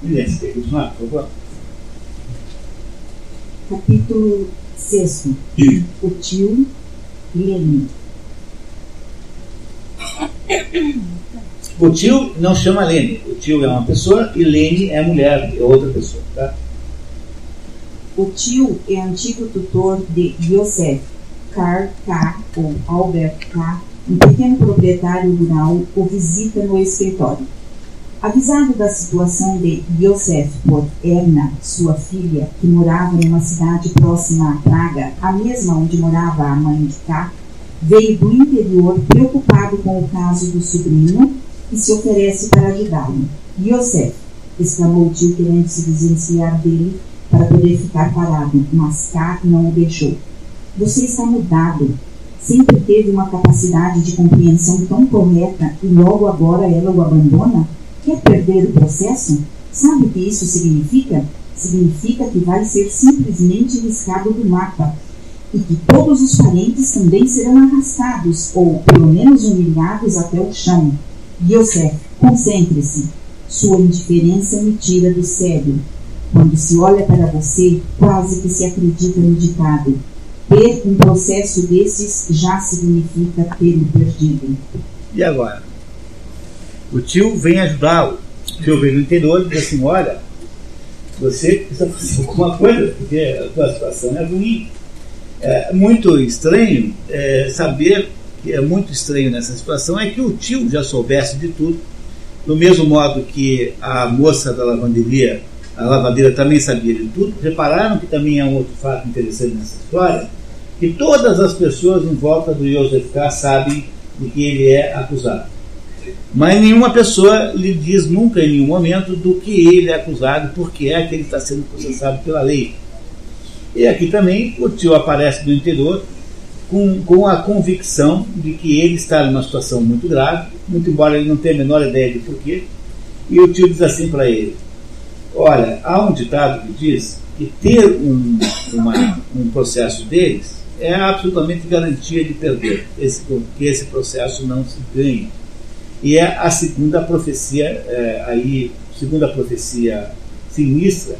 Inês, quer continuar, por favor? Capítulo 6 O tio Lene. O tio não chama Lene. O tio é uma pessoa e Lene é mulher, é outra pessoa. Tá? O tio é antigo tutor de Yosef, Carl K. ou Albert K., um pequeno proprietário rural, o visita no escritório. Avisado da situação de Yosef por Erna, sua filha, que morava em uma cidade próxima a Praga, a mesma onde morava a mãe de K., veio do interior preocupado com o caso do sobrinho e se oferece para ajudá-lo. Yosef, exclamou o tio querendo se desvencilhar dele para poder ficar parado, mas K não o deixou. Você está mudado. Sempre teve uma capacidade de compreensão tão correta e logo agora ela o abandona? Quer perder o processo? Sabe o que isso significa? Significa que vai ser simplesmente riscado do mapa e que todos os parentes também serão arrastados ou, pelo menos, humilhados até o chão. Yosef, concentre-se. Sua indiferença me tira do sério. Quando se olha para você, quase que se acredita no ditado ter um processo desses já significa um perdido. E agora? O tio vem ajudá-lo. O tio vem no interior e diz assim: olha, você precisa fazer alguma coisa, porque a tua situação é ruim. É muito estranho é, saber que é muito estranho nessa situação é que o tio já soubesse de tudo, do mesmo modo que a moça da lavanderia, a lavadeira também sabia de tudo. Repararam que também é um outro fato interessante nessa história? que todas as pessoas em volta do Joseph K. sabem de que ele é acusado. Mas nenhuma pessoa lhe diz nunca, em nenhum momento, do que ele é acusado, porque é que ele está sendo processado pela lei. E aqui também o tio aparece do interior com, com a convicção de que ele está numa situação muito grave, muito embora ele não tenha a menor ideia de porquê. E o tio diz assim para ele: Olha, há um ditado que diz que ter um, uma, um processo deles é absolutamente garantia de perder, esse, que esse processo não se ganhe. E é a segunda profecia é, aí segunda profecia sinistra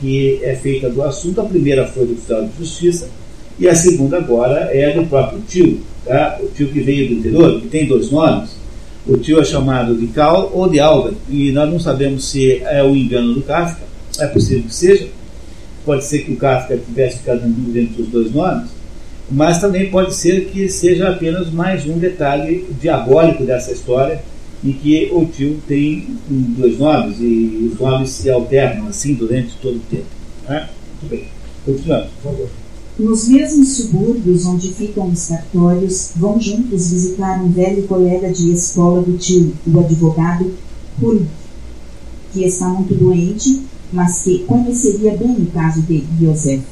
que é feita do assunto. A primeira foi do oficial de justiça e a segunda agora é do próprio tio, tá? o tio que veio do interior, que tem dois nomes. O tio é chamado de Cal ou de Alban, e nós não sabemos se é o engano do Kafka, é possível que seja. Pode ser que o Kafka tivesse ficado em dúvida entre os dois nomes, mas também pode ser que seja apenas mais um detalhe diabólico dessa história, em que o tio tem dois nomes e os nomes se alternam assim durante todo o tempo. Né? Muito bem. Continuando, por favor. Nos mesmos subúrbios onde ficam os cartórios, vão juntos visitar um velho colega de escola do tio, o advogado Hulk, que está muito doente, mas que conheceria bem o caso de Joseph.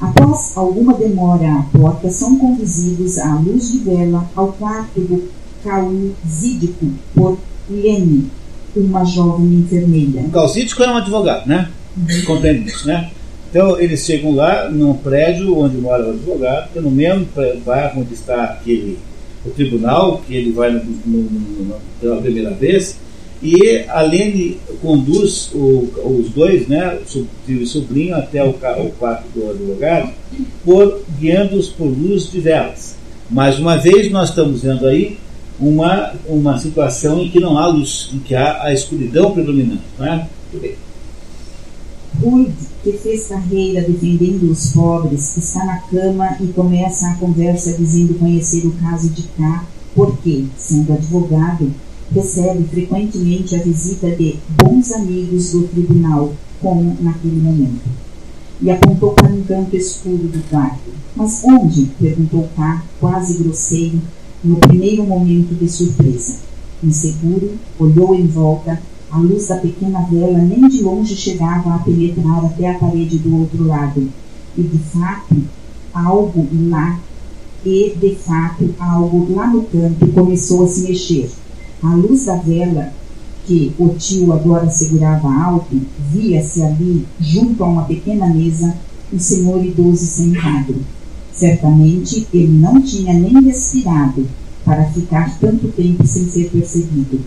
Após alguma demora à porta, são conduzidos à luz de vela ao quarto do causídico por Lene, uma jovem enfermeira. O causídico é um advogado, né? Uhum. Compreende isso, né? Então eles chegam lá num prédio onde mora o advogado, que é no mesmo bairro onde está aquele, o tribunal, que ele vai no, no, no, pela primeira vez, e a Lene conduz o, os dois, né, o sobrinho, até o, o quarto do advogado, por, guiando-os por luz de velas. Mais uma vez, nós estamos vendo aí uma, uma situação em que não há luz, em que há a escuridão predominante. Não é? Muito bem. Que fez carreira defendendo os pobres, está na cama e começa a conversa dizendo conhecer o caso de K, porque, sendo advogado, recebe frequentemente a visita de bons amigos do tribunal, como naquele momento. E apontou para um canto escuro do quarto. Mas onde? perguntou K, quase grosseiro, no primeiro momento de surpresa. Inseguro, olhou em volta a luz da pequena vela nem de longe chegava a penetrar até a parede do outro lado. E de fato, algo lá, e de fato, algo lá no canto começou a se mexer. A luz da vela que o tio agora segurava alto, via-se ali, junto a uma pequena mesa, um senhor idoso sentado. Certamente ele não tinha nem respirado para ficar tanto tempo sem ser percebido.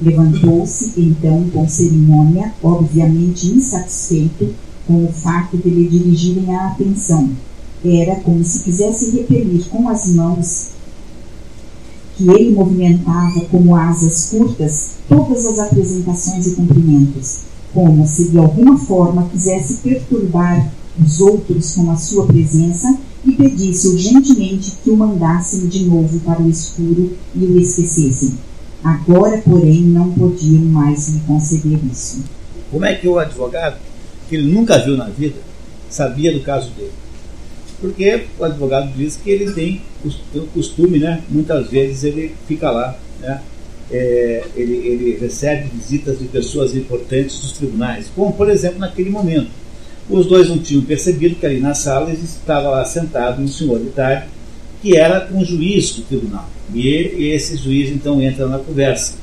Levantou-se então com cerimônia, obviamente insatisfeito com o fato de lhe dirigirem a atenção. Era como se quisesse repelir com as mãos que ele movimentava como asas curtas todas as apresentações e cumprimentos, como se de alguma forma quisesse perturbar os outros com a sua presença e pedisse urgentemente que o mandassem de novo para o escuro e o esquecessem. Agora, porém, não podiam mais me conceder isso. Como é que o advogado, que ele nunca viu na vida, sabia do caso dele? Porque o advogado diz que ele tem o costume, né? Muitas vezes ele fica lá, né? É, ele, ele recebe visitas de pessoas importantes dos tribunais, como por exemplo naquele momento. Os dois não tinham percebido que ali na sala estava lá sentado um senhor de idade que era um juiz do tribunal. E, esse juiz então entra na conversa.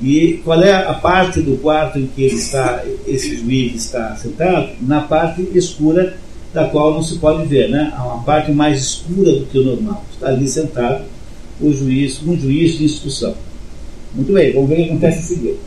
E qual é a parte do quarto em que ele está, esse juiz está sentado? Na parte escura da qual não se pode ver, né? Há uma parte mais escura do que o normal. Está ali sentado o juiz, um juiz de instrução. Muito bem, vamos ver o que acontece em seguida.